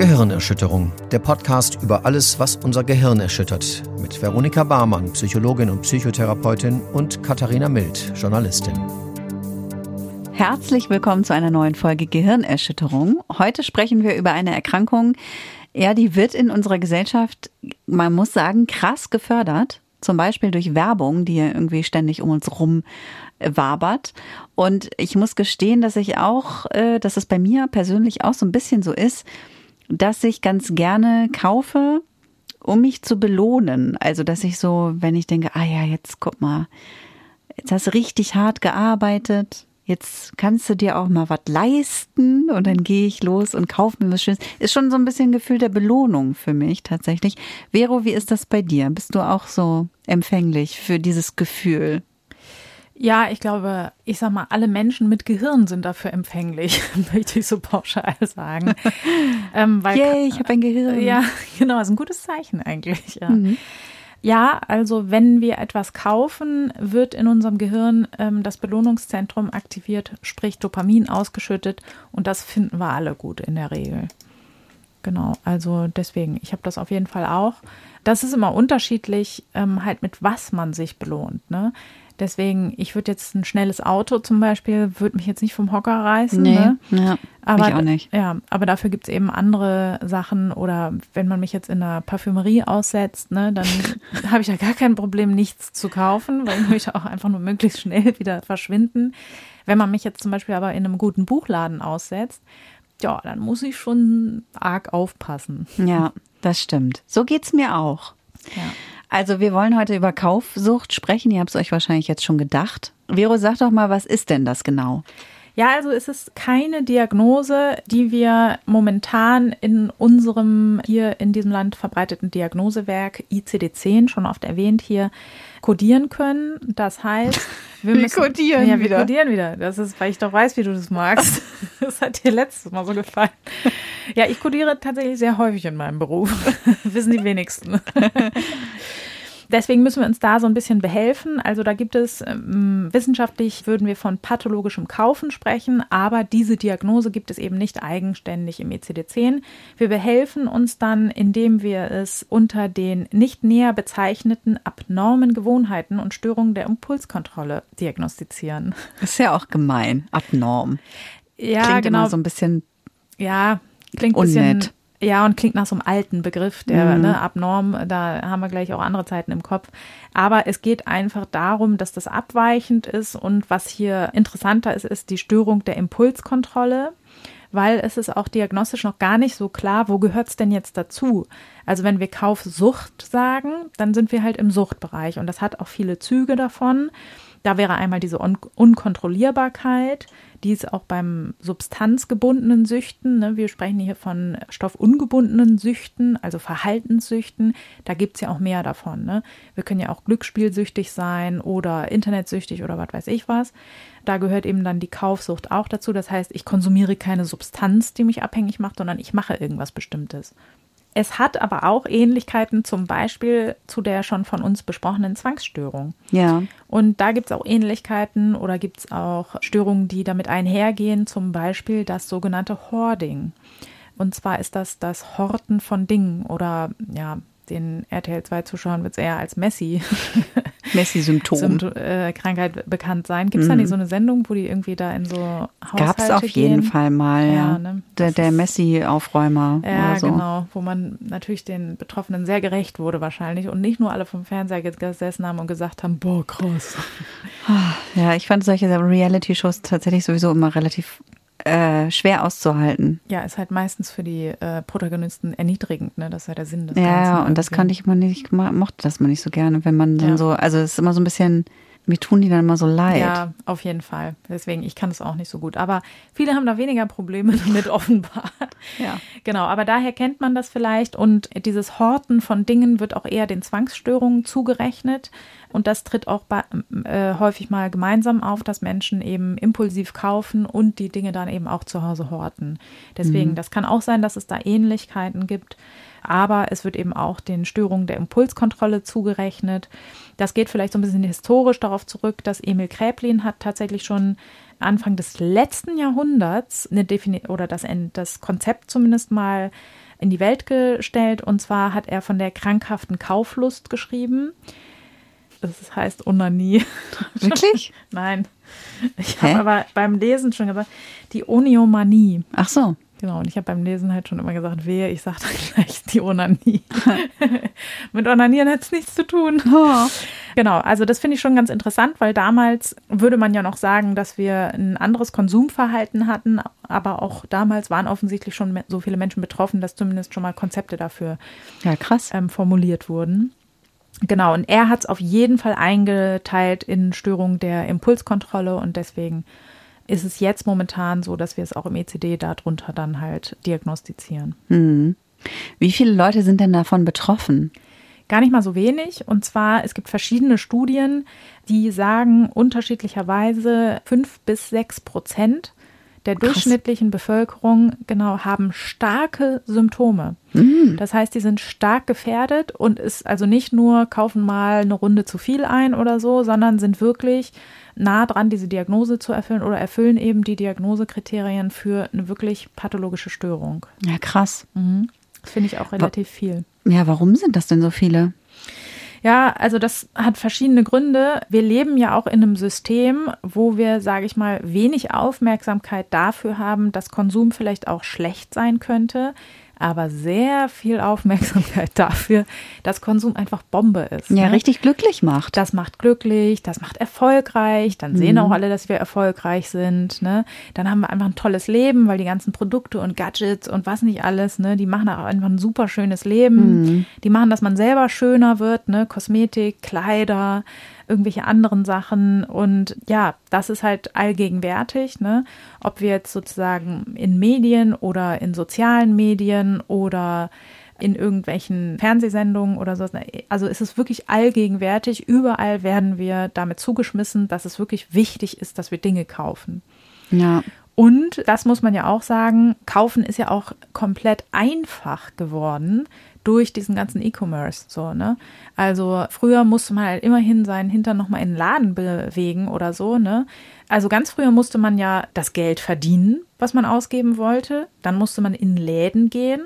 Gehirnerschütterung, der Podcast über alles, was unser Gehirn erschüttert, mit Veronika Barmann, Psychologin und Psychotherapeutin und Katharina Mild, Journalistin. Herzlich willkommen zu einer neuen Folge Gehirnerschütterung. Heute sprechen wir über eine Erkrankung, ja, die wird in unserer Gesellschaft, man muss sagen, krass gefördert. Zum Beispiel durch Werbung, die ja irgendwie ständig um uns rum wabert. Und ich muss gestehen, dass ich auch, äh, dass es bei mir persönlich auch so ein bisschen so ist, dass ich ganz gerne kaufe, um mich zu belohnen. Also, dass ich so, wenn ich denke, ah ja, jetzt guck mal, jetzt hast du richtig hart gearbeitet, jetzt kannst du dir auch mal was leisten und dann gehe ich los und kaufe mir was Schönes. Ist schon so ein bisschen ein Gefühl der Belohnung für mich tatsächlich. Vero, wie ist das bei dir? Bist du auch so empfänglich für dieses Gefühl? Ja, ich glaube, ich sag mal, alle Menschen mit Gehirn sind dafür empfänglich, möchte ich so pauschal sagen. ähm, weil, Yay, ich habe ein Gehirn. Ja, genau, ist ein gutes Zeichen eigentlich. Ja. Mhm. Ja, also wenn wir etwas kaufen, wird in unserem Gehirn ähm, das Belohnungszentrum aktiviert, sprich Dopamin ausgeschüttet und das finden wir alle gut in der Regel. Genau, also deswegen, ich habe das auf jeden Fall auch. Das ist immer unterschiedlich, ähm, halt mit was man sich belohnt. Ne? Deswegen, ich würde jetzt ein schnelles Auto zum Beispiel, würde mich jetzt nicht vom Hocker reißen. Nee, ne? ja, aber, ich auch nicht. Ja, aber dafür gibt es eben andere Sachen oder wenn man mich jetzt in einer Parfümerie aussetzt, ne, dann habe ich ja gar kein Problem, nichts zu kaufen, weil ich möchte auch einfach nur möglichst schnell wieder verschwinden. Wenn man mich jetzt zum Beispiel aber in einem guten Buchladen aussetzt, ja, dann muss ich schon arg aufpassen. Ja, das stimmt. So geht's mir auch. Ja. Also wir wollen heute über Kaufsucht sprechen. Ihr habt es euch wahrscheinlich jetzt schon gedacht. Vero, sag doch mal, was ist denn das genau? Ja, also es ist keine Diagnose, die wir momentan in unserem hier in diesem Land verbreiteten Diagnosewerk ICD-10 schon oft erwähnt hier kodieren können. Das heißt, wir, wir müssen, kodieren ja, wir wieder. kodieren wieder. Das ist, weil ich doch weiß, wie du das magst. Das hat dir letztes Mal so gefallen. Ja, ich kodiere tatsächlich sehr häufig in meinem Beruf. Wissen die wenigsten. Deswegen müssen wir uns da so ein bisschen behelfen. Also da gibt es ähm, wissenschaftlich würden wir von pathologischem Kaufen sprechen, aber diese Diagnose gibt es eben nicht eigenständig im ECD-10. Wir behelfen uns dann, indem wir es unter den nicht näher bezeichneten abnormen Gewohnheiten und Störungen der Impulskontrolle diagnostizieren. Das ist ja auch gemein, abnorm. Ja, Klingt genau. Immer so ein bisschen ja, klingt unnett. bisschen ja, und klingt nach so einem alten Begriff, der mhm. ne, abnorm, da haben wir gleich auch andere Zeiten im Kopf. Aber es geht einfach darum, dass das abweichend ist und was hier interessanter ist, ist die Störung der Impulskontrolle, weil es ist auch diagnostisch noch gar nicht so klar, wo gehört es denn jetzt dazu? Also wenn wir Kaufsucht sagen, dann sind wir halt im Suchtbereich und das hat auch viele Züge davon. Da wäre einmal diese Un Unkontrollierbarkeit, die ist auch beim substanzgebundenen Süchten. Ne? Wir sprechen hier von stoffungebundenen Süchten, also Verhaltenssüchten. Da gibt es ja auch mehr davon. Ne? Wir können ja auch glücksspielsüchtig sein oder internetsüchtig oder was weiß ich was. Da gehört eben dann die Kaufsucht auch dazu. Das heißt, ich konsumiere keine Substanz, die mich abhängig macht, sondern ich mache irgendwas Bestimmtes. Es hat aber auch Ähnlichkeiten zum Beispiel zu der schon von uns besprochenen Zwangsstörung. Ja. Und da gibt es auch Ähnlichkeiten oder gibt es auch Störungen, die damit einhergehen, zum Beispiel das sogenannte Hoarding. Und zwar ist das das Horten von Dingen oder ja, den RTL 2 Zuschauern wird es eher als Messi Messi-Symptom äh, Krankheit bekannt sein. Gibt es mhm. da nicht so eine Sendung, wo die irgendwie da in so Haushalte Gab es auf gehen? jeden Fall mal, ja. ja. Ne? Der, der Messi-Aufräumer ja, so. genau, wo man natürlich den Betroffenen sehr gerecht wurde wahrscheinlich und nicht nur alle vom Fernseher gesessen haben und gesagt haben, boah, krass. Ja, ich fand solche Reality-Shows tatsächlich sowieso immer relativ äh, schwer auszuhalten. Ja, ist halt meistens für die äh, Protagonisten erniedrigend, ne? Das ist ja der Sinn des ja, Ganzen. Ja, und das kannte ich immer nicht, mochte das mal nicht so gerne, wenn man dann ja. so, also es ist immer so ein bisschen mir tun die dann immer so leid. Ja, auf jeden Fall. Deswegen, ich kann es auch nicht so gut. Aber viele haben da weniger Probleme damit, offenbar. Ja. Genau, aber daher kennt man das vielleicht. Und dieses Horten von Dingen wird auch eher den Zwangsstörungen zugerechnet. Und das tritt auch bei, äh, häufig mal gemeinsam auf, dass Menschen eben impulsiv kaufen und die Dinge dann eben auch zu Hause horten. Deswegen, mhm. das kann auch sein, dass es da Ähnlichkeiten gibt aber es wird eben auch den Störungen der Impulskontrolle zugerechnet. Das geht vielleicht so ein bisschen historisch darauf zurück, dass Emil Kräplin hat tatsächlich schon Anfang des letzten Jahrhunderts eine Defini oder das, das Konzept zumindest mal in die Welt gestellt. Und zwar hat er von der krankhaften Kauflust geschrieben. Das heißt Onanie. Wirklich? Nein. Ich habe aber beim Lesen schon gesagt, die Oniomanie. Ach so. Genau, und ich habe beim Lesen halt schon immer gesagt, wehe, ich sage dann gleich die Onanie. Mit Onanieren hat es nichts zu tun. Oh. Genau, also das finde ich schon ganz interessant, weil damals würde man ja noch sagen, dass wir ein anderes Konsumverhalten hatten, aber auch damals waren offensichtlich schon so viele Menschen betroffen, dass zumindest schon mal Konzepte dafür ja, krass. Ähm, formuliert wurden. Genau, und er hat es auf jeden Fall eingeteilt in Störungen der Impulskontrolle und deswegen ist es jetzt momentan so, dass wir es auch im ECD darunter dann halt diagnostizieren. Hm. Wie viele Leute sind denn davon betroffen? Gar nicht mal so wenig. Und zwar, es gibt verschiedene Studien, die sagen unterschiedlicherweise fünf bis sechs Prozent der Krass. durchschnittlichen Bevölkerung genau haben starke Symptome. Mhm. Das heißt, die sind stark gefährdet und ist also nicht nur kaufen mal eine Runde zu viel ein oder so, sondern sind wirklich nah dran, diese Diagnose zu erfüllen oder erfüllen eben die Diagnosekriterien für eine wirklich pathologische Störung. Ja, krass. Mhm. Finde ich auch relativ Wa viel. Ja, warum sind das denn so viele? Ja, also das hat verschiedene Gründe. Wir leben ja auch in einem System, wo wir, sage ich mal, wenig Aufmerksamkeit dafür haben, dass Konsum vielleicht auch schlecht sein könnte aber sehr viel Aufmerksamkeit dafür, dass Konsum einfach Bombe ist. Ja, ne? richtig glücklich macht. Das macht glücklich, das macht erfolgreich, dann sehen mhm. auch alle, dass wir erfolgreich sind. Ne? Dann haben wir einfach ein tolles Leben, weil die ganzen Produkte und Gadgets und was nicht alles, ne, die machen auch einfach ein super schönes Leben. Mhm. Die machen, dass man selber schöner wird, ne? Kosmetik, Kleider, irgendwelche anderen Sachen. Und ja, das ist halt allgegenwärtig, ne? Ob wir jetzt sozusagen in Medien oder in sozialen Medien oder in irgendwelchen Fernsehsendungen oder so. Also es ist wirklich allgegenwärtig. Überall werden wir damit zugeschmissen, dass es wirklich wichtig ist, dass wir Dinge kaufen. Ja. Und das muss man ja auch sagen, kaufen ist ja auch komplett einfach geworden durch diesen ganzen E-Commerce. So, ne? Also früher musste man halt immerhin seinen Hintern nochmal in den Laden bewegen oder so, ne? Also ganz früher musste man ja das Geld verdienen, was man ausgeben wollte. Dann musste man in Läden gehen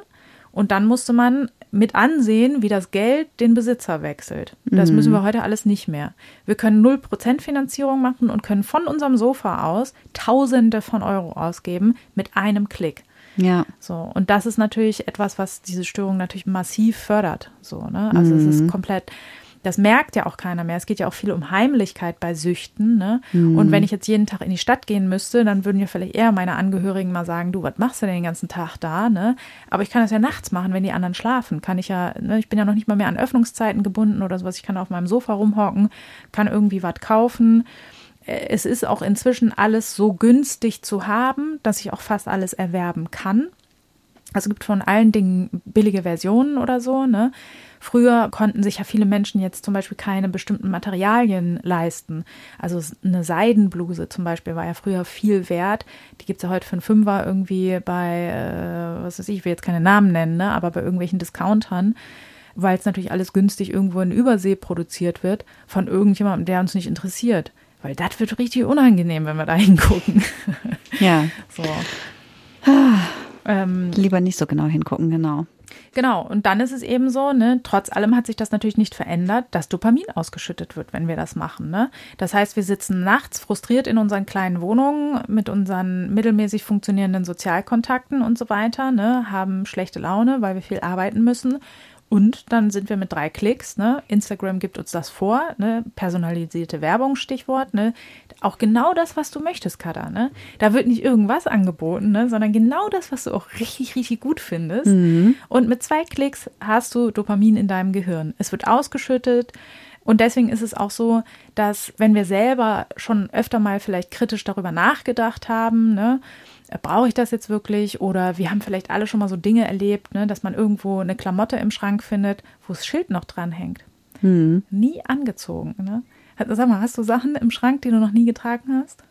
und dann musste man mit ansehen, wie das Geld den Besitzer wechselt. Das mhm. müssen wir heute alles nicht mehr. Wir können 0% Finanzierung machen und können von unserem Sofa aus Tausende von Euro ausgeben mit einem Klick. Ja. So, und das ist natürlich etwas, was diese Störung natürlich massiv fördert. So, ne? Also mhm. es ist mhm. komplett, das merkt ja auch keiner mehr. Es geht ja auch viel um Heimlichkeit bei Süchten. Ne? Mhm. Und wenn ich jetzt jeden Tag in die Stadt gehen müsste, dann würden ja vielleicht eher meine Angehörigen mal sagen, du, was machst du denn den ganzen Tag da? Ne? Aber ich kann das ja nachts machen, wenn die anderen schlafen. Kann ich ja, ne? ich bin ja noch nicht mal mehr an Öffnungszeiten gebunden oder sowas. Ich kann auf meinem Sofa rumhocken, kann irgendwie was kaufen es ist auch inzwischen alles so günstig zu haben, dass ich auch fast alles erwerben kann. Also es gibt von allen Dingen billige Versionen oder so. Ne? Früher konnten sich ja viele Menschen jetzt zum Beispiel keine bestimmten Materialien leisten. Also eine Seidenbluse zum Beispiel war ja früher viel wert. Die gibt es ja heute für einen Fünfer irgendwie bei, äh, was weiß ich, ich will jetzt keine Namen nennen, ne? aber bei irgendwelchen Discountern weil es natürlich alles günstig irgendwo in Übersee produziert wird von irgendjemandem, der uns nicht interessiert. Weil das wird richtig unangenehm, wenn wir da hingucken. Ja. So. Ähm, Lieber nicht so genau hingucken, genau. Genau, und dann ist es eben so, ne, trotz allem hat sich das natürlich nicht verändert, dass Dopamin ausgeschüttet wird, wenn wir das machen. Ne? Das heißt, wir sitzen nachts frustriert in unseren kleinen Wohnungen mit unseren mittelmäßig funktionierenden Sozialkontakten und so weiter, ne, haben schlechte Laune, weil wir viel arbeiten müssen und dann sind wir mit drei Klicks, ne? Instagram gibt uns das vor, ne? Personalisierte Werbung, Stichwort, ne? Auch genau das, was du möchtest, Kada, ne? Da wird nicht irgendwas angeboten, ne? Sondern genau das, was du auch richtig, richtig gut findest. Mhm. Und mit zwei Klicks hast du Dopamin in deinem Gehirn. Es wird ausgeschüttet. Und deswegen ist es auch so, dass wenn wir selber schon öfter mal vielleicht kritisch darüber nachgedacht haben, ne, brauche ich das jetzt wirklich? Oder wir haben vielleicht alle schon mal so Dinge erlebt, ne, dass man irgendwo eine Klamotte im Schrank findet, wo das Schild noch dran hängt. Hm. Nie angezogen. Ne? Sag mal, hast du Sachen im Schrank, die du noch nie getragen hast?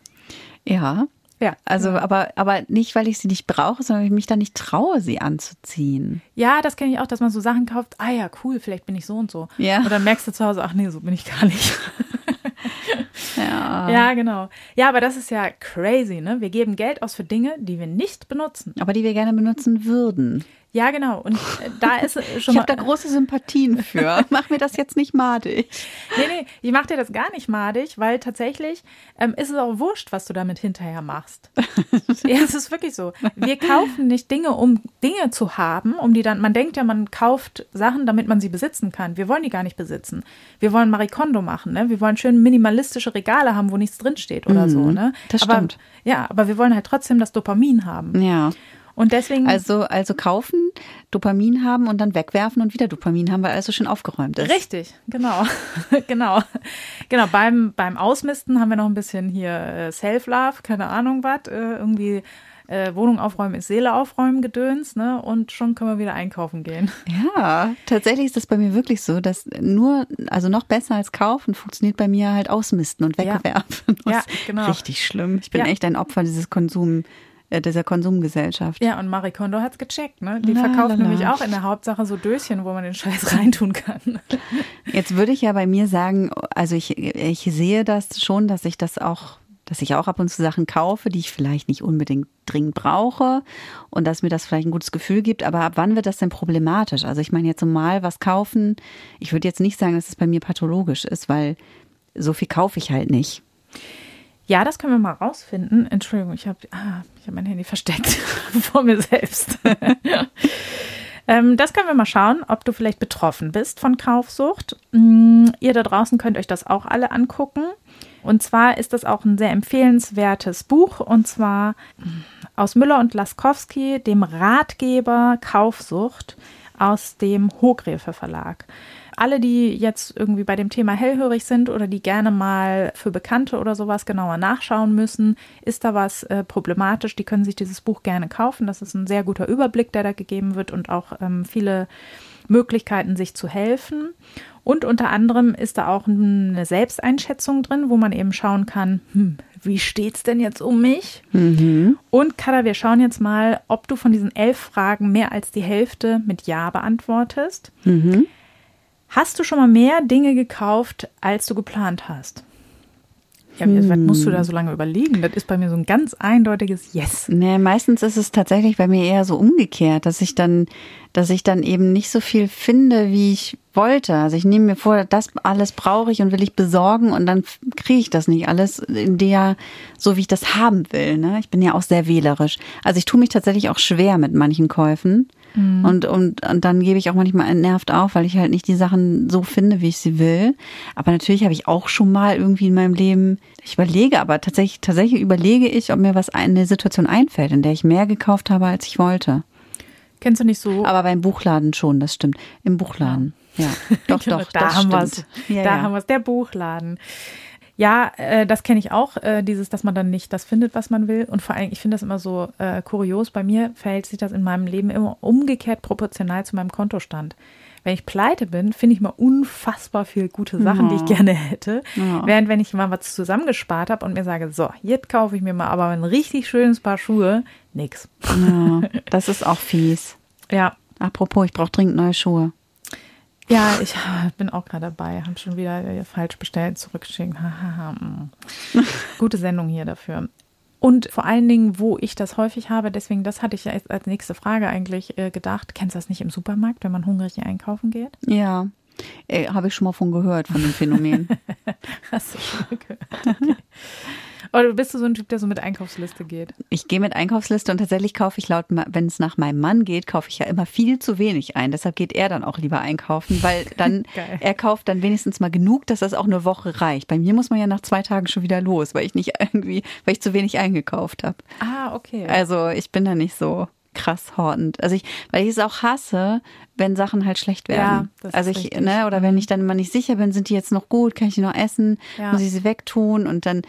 Ja. Ja, also aber aber nicht, weil ich sie nicht brauche, sondern weil ich mich da nicht traue, sie anzuziehen. Ja, das kenne ich auch, dass man so Sachen kauft. Ah ja, cool, vielleicht bin ich so und so. Ja. Und dann merkst du zu Hause, ach nee, so bin ich gar nicht. Ja. ja, genau. Ja, aber das ist ja crazy, ne? Wir geben Geld aus für Dinge, die wir nicht benutzen. Aber die wir gerne benutzen würden. Ja, genau. Und äh, da ist schon ich habe da große Sympathien für. Mach mir das jetzt nicht madig. Nee, nee, ich mach dir das gar nicht madig, weil tatsächlich ähm, ist es auch wurscht, was du damit hinterher machst. ja, es ist wirklich so. Wir kaufen nicht Dinge, um Dinge zu haben, um die dann, man denkt ja, man kauft Sachen, damit man sie besitzen kann. Wir wollen die gar nicht besitzen. Wir wollen Marikondo machen, ne? Wir wollen schön minimalistische Regale haben, wo nichts drinsteht oder mhm, so, ne? Das aber, stimmt. Ja, aber wir wollen halt trotzdem das Dopamin haben. Ja. Und deswegen. Also, also kaufen, Dopamin haben und dann wegwerfen und wieder Dopamin haben, weil alles so schön aufgeräumt ist. Richtig, genau. genau. Genau. Beim, beim Ausmisten haben wir noch ein bisschen hier äh, Self-Love, keine Ahnung was, äh, irgendwie äh, Wohnung aufräumen ist Seele aufräumen Gedöns, ne? Und schon können wir wieder einkaufen gehen. Ja, tatsächlich ist das bei mir wirklich so, dass nur, also noch besser als kaufen, funktioniert bei mir halt ausmisten und wegwerfen. Ja, ja genau. Richtig schlimm. Ich bin ja. echt ein Opfer dieses Konsum dieser Konsumgesellschaft. Ja, und Marie Kondo hat's gecheckt, ne? Die verkauft nämlich auch in der Hauptsache so Döschen, wo man den Scheiß reintun kann. Jetzt würde ich ja bei mir sagen, also ich, ich sehe das schon, dass ich das auch dass ich auch ab und zu Sachen kaufe, die ich vielleicht nicht unbedingt dringend brauche und dass mir das vielleicht ein gutes Gefühl gibt. Aber ab wann wird das denn problematisch? Also ich meine jetzt mal was kaufen. Ich würde jetzt nicht sagen, dass es bei mir pathologisch ist, weil so viel kaufe ich halt nicht. Ja, das können wir mal rausfinden. Entschuldigung, ich habe ah, hab mein Handy versteckt vor mir selbst. ähm, das können wir mal schauen, ob du vielleicht betroffen bist von Kaufsucht. Mm, ihr da draußen könnt euch das auch alle angucken. Und zwar ist das auch ein sehr empfehlenswertes Buch und zwar aus Müller und Laskowski, dem Ratgeber Kaufsucht aus dem Hochgräfe Verlag alle, die jetzt irgendwie bei dem Thema hellhörig sind oder die gerne mal für Bekannte oder sowas genauer nachschauen müssen, ist da was äh, problematisch, die können sich dieses Buch gerne kaufen. Das ist ein sehr guter Überblick, der da gegeben wird und auch ähm, viele Möglichkeiten, sich zu helfen. Und unter anderem ist da auch eine Selbsteinschätzung drin, wo man eben schauen kann, hm, wie steht's denn jetzt um mich? Mhm. Und Kada, wir schauen jetzt mal, ob du von diesen elf Fragen mehr als die Hälfte mit Ja beantwortest. Mhm. Hast du schon mal mehr Dinge gekauft, als du geplant hast? Ja, hm. was musst du da so lange überlegen? Das ist bei mir so ein ganz eindeutiges Yes. Nee, meistens ist es tatsächlich bei mir eher so umgekehrt, dass ich dann, dass ich dann eben nicht so viel finde, wie ich wollte. Also ich nehme mir vor, das alles brauche ich und will ich besorgen und dann kriege ich das nicht alles in der, so wie ich das haben will. Ne? Ich bin ja auch sehr wählerisch. Also ich tue mich tatsächlich auch schwer mit manchen Käufen. Mhm. Und, und, und dann gebe ich auch manchmal entnervt auf, weil ich halt nicht die Sachen so finde, wie ich sie will. Aber natürlich habe ich auch schon mal irgendwie in meinem Leben, ich überlege, aber tatsächlich, tatsächlich überlege ich, ob mir was eine Situation einfällt, in der ich mehr gekauft habe, als ich wollte. Kennst du nicht so? Aber beim Buchladen schon, das stimmt. Im Buchladen. Ja, doch, genau, doch. da haben wir es. Ja, da ja. haben wir es. Der Buchladen. Ja, äh, das kenne ich auch, äh, dieses, dass man dann nicht das findet, was man will. Und vor allem, ich finde das immer so äh, kurios. Bei mir verhält sich das in meinem Leben immer umgekehrt proportional zu meinem Kontostand. Wenn ich pleite bin, finde ich mal unfassbar viel gute Sachen, ja. die ich gerne hätte. Ja. Während wenn ich mal was zusammengespart habe und mir sage, so, jetzt kaufe ich mir mal aber ein richtig schönes Paar Schuhe, nix. Ja, das ist auch fies. Ja. Apropos, ich brauche dringend neue Schuhe. Ja, ich bin auch gerade dabei, habe schon wieder falsch bestellt, zurückgeschickt. Mm. Gute Sendung hier dafür. Und vor allen Dingen, wo ich das häufig habe, deswegen, das hatte ich als, als nächste Frage eigentlich äh, gedacht. Kennst du das nicht im Supermarkt, wenn man hungrig einkaufen geht? Ja, äh, habe ich schon mal von gehört, von dem Phänomen. Hast du schon mal gehört? Okay. Oder bist du so ein Typ, der so mit Einkaufsliste geht? Ich gehe mit Einkaufsliste und tatsächlich kaufe ich laut, wenn es nach meinem Mann geht, kaufe ich ja immer viel zu wenig ein. Deshalb geht er dann auch lieber einkaufen, weil dann er kauft dann wenigstens mal genug, dass das auch eine Woche reicht. Bei mir muss man ja nach zwei Tagen schon wieder los, weil ich nicht irgendwie, weil ich zu wenig eingekauft habe. Ah, okay. Also ich bin da nicht so krass hortend. Also ich, weil ich es auch hasse, wenn Sachen halt schlecht werden. Ja, also ich, richtig. ne, oder wenn ich dann immer nicht sicher bin, sind die jetzt noch gut, kann ich die noch essen, ja. muss ich sie wegtun und dann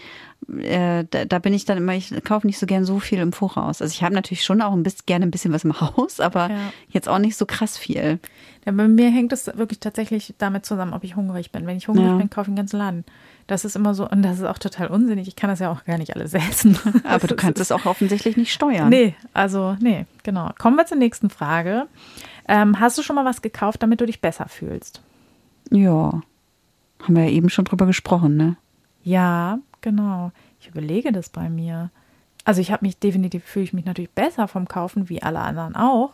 äh, da, da bin ich dann immer, ich kaufe nicht so gern so viel im Voraus. Also ich habe natürlich schon auch ein bisschen gerne ein bisschen was im Haus, aber ja. jetzt auch nicht so krass viel. Ja, bei mir hängt es wirklich tatsächlich damit zusammen, ob ich hungrig bin. Wenn ich hungrig ja. bin, kaufe ich einen ganzen Laden. Das ist immer so, und das ist auch total unsinnig. Ich kann das ja auch gar nicht alles essen. Aber du kannst es auch offensichtlich nicht steuern. Nee, also, nee, genau. Kommen wir zur nächsten Frage. Ähm, hast du schon mal was gekauft, damit du dich besser fühlst? Ja. Haben wir ja eben schon drüber gesprochen, ne? Ja, genau. Ich überlege das bei mir. Also ich habe mich definitiv fühle ich mich natürlich besser vom Kaufen wie alle anderen auch.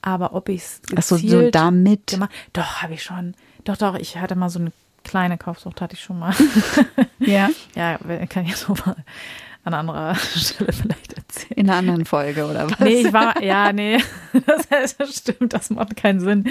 Aber ob ich es Achso, so damit. gemacht, doch habe ich schon. Doch, doch, ich hatte mal so eine kleine Kaufsucht, hatte ich schon mal. Ja. ja, kann ich jetzt so mal an anderer Stelle vielleicht erzählen. In einer anderen Folge oder was? Nee, ich war, ja, nee, das, das stimmt, das macht keinen Sinn.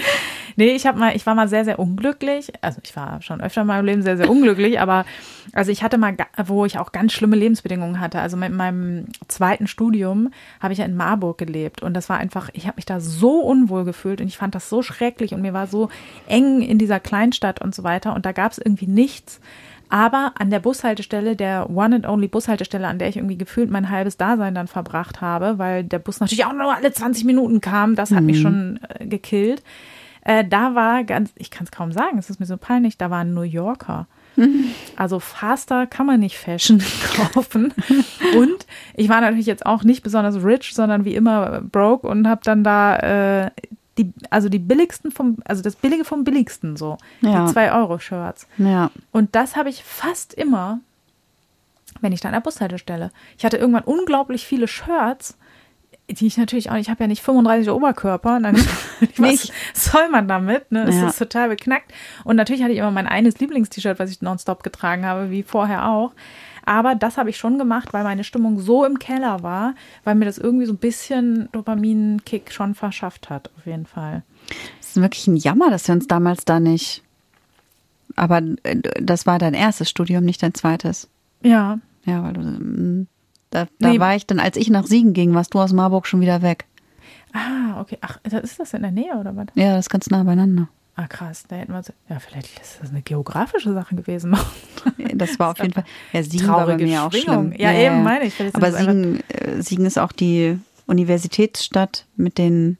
Nee, ich habe mal, ich war mal sehr, sehr unglücklich. Also ich war schon öfter in meinem Leben sehr, sehr unglücklich, aber also ich hatte mal, wo ich auch ganz schlimme Lebensbedingungen hatte. Also mit meinem zweiten Studium habe ich ja in Marburg gelebt und das war einfach, ich habe mich da so unwohl gefühlt und ich fand das so schrecklich und mir war so eng in dieser Kleinstadt und so weiter und da gab es irgendwie nichts. Aber an der Bushaltestelle, der One and Only Bushaltestelle, an der ich irgendwie gefühlt mein halbes Dasein dann verbracht habe, weil der Bus natürlich auch nur alle 20 Minuten kam, das hat mich schon äh, gekillt. Äh, da war ganz, ich kann es kaum sagen, es ist mir so peinlich, da war ein New Yorker. Also faster kann man nicht Fashion kaufen. Und ich war natürlich jetzt auch nicht besonders rich, sondern wie immer broke und habe dann da äh, die, also die billigsten vom, also das Billige vom Billigsten so. Ja. Die 2-Euro-Shirts. Ja. Und das habe ich fast immer, wenn ich da an der Bushaltestelle. Ich hatte irgendwann unglaublich viele Shirts, die ich natürlich auch, ich habe ja nicht 35 Oberkörper. Und dann, was soll man damit? Ne? Das Ja. ist total beknackt. Und natürlich hatte ich immer mein eines Lieblingst-T-Shirt, was ich nonstop getragen habe, wie vorher auch. Aber das habe ich schon gemacht, weil meine Stimmung so im Keller war, weil mir das irgendwie so ein bisschen Dopamin-Kick schon verschafft hat, auf jeden Fall. Es ist wirklich ein Jammer, dass wir uns damals da nicht. Aber äh, das war dein erstes Studium, nicht dein zweites. Ja, Ja, weil du. mm, Da, da Nee. war ich dann, als ich nach Siegen ging, warst du aus Marburg schon wieder weg. Ah, okay. Ach, ist das in der Nähe oder was? Ja, das ist ganz nah beieinander. Ah, krass. Da hätten wir ja, vielleicht ist das eine geografische Sache gewesen. Das war auf jeden Fall. Ja, Siegen war bei Traurige mir auch schlimm. Ja, eben, meine ich. Aber Siegen, äh, Siegen ist auch die Universitätsstadt mit den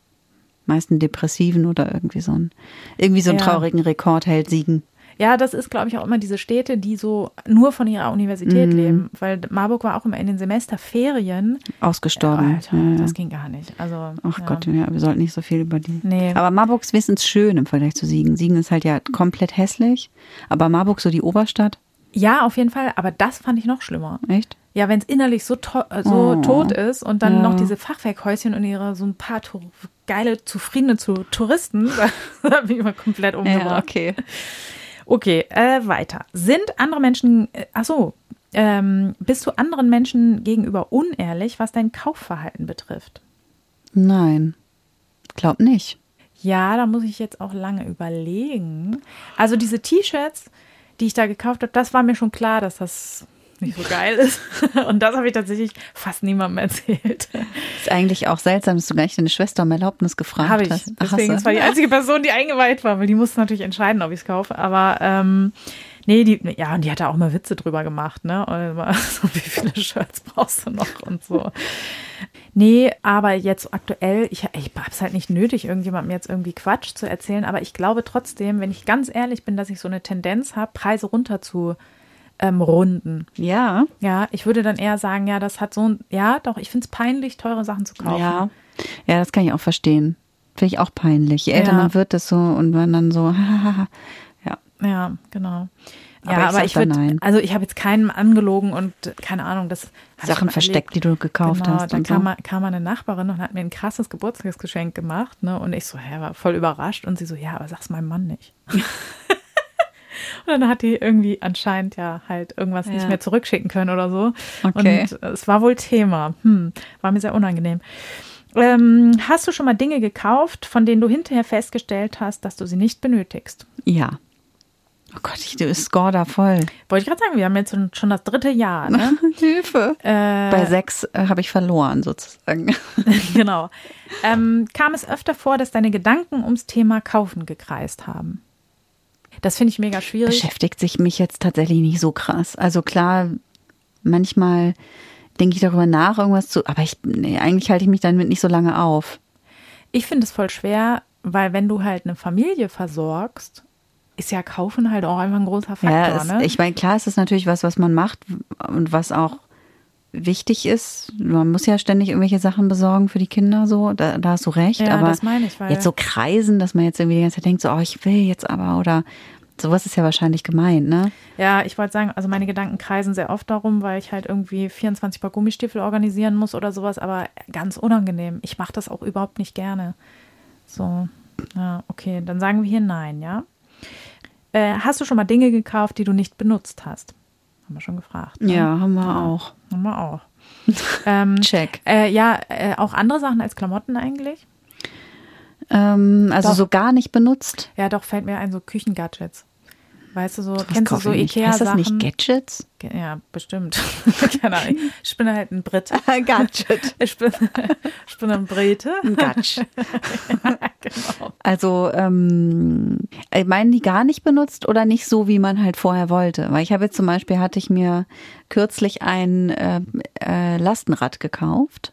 meisten Depressiven oder irgendwie so ein, irgendwie so einen Ja. traurigen Rekord hält Siegen. Ja, das ist, glaube ich, auch immer diese Städte, die so nur von ihrer Universität Mhm. leben. Weil Marburg war auch immer in den Semesterferien. Ausgestorben. Alter, ja, ja. das ging gar nicht. Also, Ach ja. Gott, ja, wir sollten nicht so viel über die. Nee. Aber Marburg ist wenigstens schön im Vergleich zu Siegen. Siegen ist halt ja komplett hässlich. Aber Marburg so die Oberstadt, Ja, auf jeden Fall. Aber das fand ich noch schlimmer. echt? Ja, wenn es innerlich so, to äh, so Oh. tot ist und dann Ja. noch diese Fachwerkhäuschen und ihre so ein paar Tour geile, zufriedene zu Touristen, da bin ich immer komplett umgebracht. okay. Okay, äh, weiter. Sind andere Menschen, äh, ach so, ähm, bist du anderen Menschen gegenüber unehrlich, was dein Kaufverhalten betrifft? Nein, glaub nicht. Ja, da muss ich jetzt auch lange überlegen. Also diese T-Shirts, die ich da gekauft habe, das war mir schon klar, dass das nicht so geil ist. Und das habe ich tatsächlich fast niemandem erzählt. Ist eigentlich auch seltsam, dass du gar nicht deine Schwester um Erlaubnis gefragt Habe ich. hast. Deswegen, du? es war die einzige Person, die eingeweiht war, weil die musste natürlich entscheiden, ob ich es kaufe. Aber ähm, nee, die, ja, und die hat da auch mal Witze drüber gemacht, ne? Und immer so, wie viele Shirts brauchst du noch und so. Nee, aber jetzt aktuell, ich, ich hab's halt nicht nötig, irgendjemandem jetzt irgendwie Quatsch zu erzählen, aber ich glaube trotzdem, wenn ich ganz ehrlich bin, dass ich so eine Tendenz habe, Preise runter zu ähm, runden. Ja, Ja, ich würde dann eher sagen, ja, das hat so ein, ja, doch, ich finde es peinlich, teure Sachen zu kaufen. ja. Ja, das kann ich auch verstehen. Finde ich auch peinlich. Je älter Ja. man wird, desto und man dann so, ja. Ja, genau. Aber Ja, ich aber ich da würde, also ich habe jetzt keinem angelogen und keine Ahnung, das Sachen ich versteckt, die du gekauft genau, hast. Da und kam, so. mal, kam mal eine Nachbarin und hat mir ein krasses Geburtstagsgeschenk gemacht, ne? Und ich so, hä, war voll überrascht und sie so, ja, aber sag's meinem Mann nicht. und dann hat die irgendwie anscheinend ja halt irgendwas Ja. nicht mehr zurückschicken können oder so. Okay. Und es war wohl Thema. Hm, war mir sehr unangenehm. Ähm, hast du schon mal Dinge gekauft, von denen du hinterher festgestellt hast, dass du sie nicht benötigst? Ja. Oh Gott, ich du score da voll. Wollte ich gerade sagen, wir haben jetzt schon- schon das dritte Jahr. Ne? Hilfe. Äh, Bei sechs äh, habe ich verloren, sozusagen. genau. Ähm, kam es öfter vor, dass deine Gedanken ums Thema Kaufen gekreist haben? Das finde ich mega schwierig. Beschäftigt sich mich jetzt tatsächlich nicht so krass. Also klar, manchmal denke ich darüber nach, irgendwas zu, aber ich, nee, eigentlich halte ich mich damit nicht so lange auf. Ich finde es voll schwer, weil wenn du halt eine Familie versorgst, ist ja Kaufen halt auch einfach ein großer Faktor. ja, es, ne? ich meine, klar ist es natürlich was, was man macht und was auch wichtig ist. Man muss ja ständig irgendwelche Sachen besorgen für die Kinder, so, da, da hast du recht. Ja, aber das meine ich, weil- jetzt so kreisen, dass man jetzt irgendwie die ganze Zeit denkt, so, oh, ich will jetzt aber, oder sowas ist ja wahrscheinlich gemeint, ne? Ja, ich wollte sagen, also meine Gedanken kreisen sehr oft darum, weil ich halt irgendwie 24 Paar Gummistiefel organisieren muss oder sowas, aber ganz unangenehm. Ich mache das auch überhaupt nicht gerne. So, ja, okay, dann sagen wir hier nein, ja. Äh, hast du schon mal Dinge gekauft, die du nicht benutzt hast? Haben wir schon gefragt. Ne? Ja, haben wir auch. Wir auch. ähm, Check. Äh, ja, äh, auch andere Sachen als Klamotten eigentlich? Ähm, also doch. so gar nicht benutzt? Ja, doch, fällt mir ein, so Küchengadgets. Weißt du, so, das kennst du so Ikea-Sachen? Heißt das nicht Gadgets? Ja, bestimmt. Keine Ahnung. Ich bin halt ein Brit. Gadget. Ich bin, ich bin ein Brite. Ein Gatsch. ja, genau. Also, ähm, meinen die gar nicht benutzt oder nicht so, wie man halt vorher wollte? Weil ich habe jetzt zum Beispiel, hatte ich mir kürzlich ein äh, äh, Lastenrad gekauft.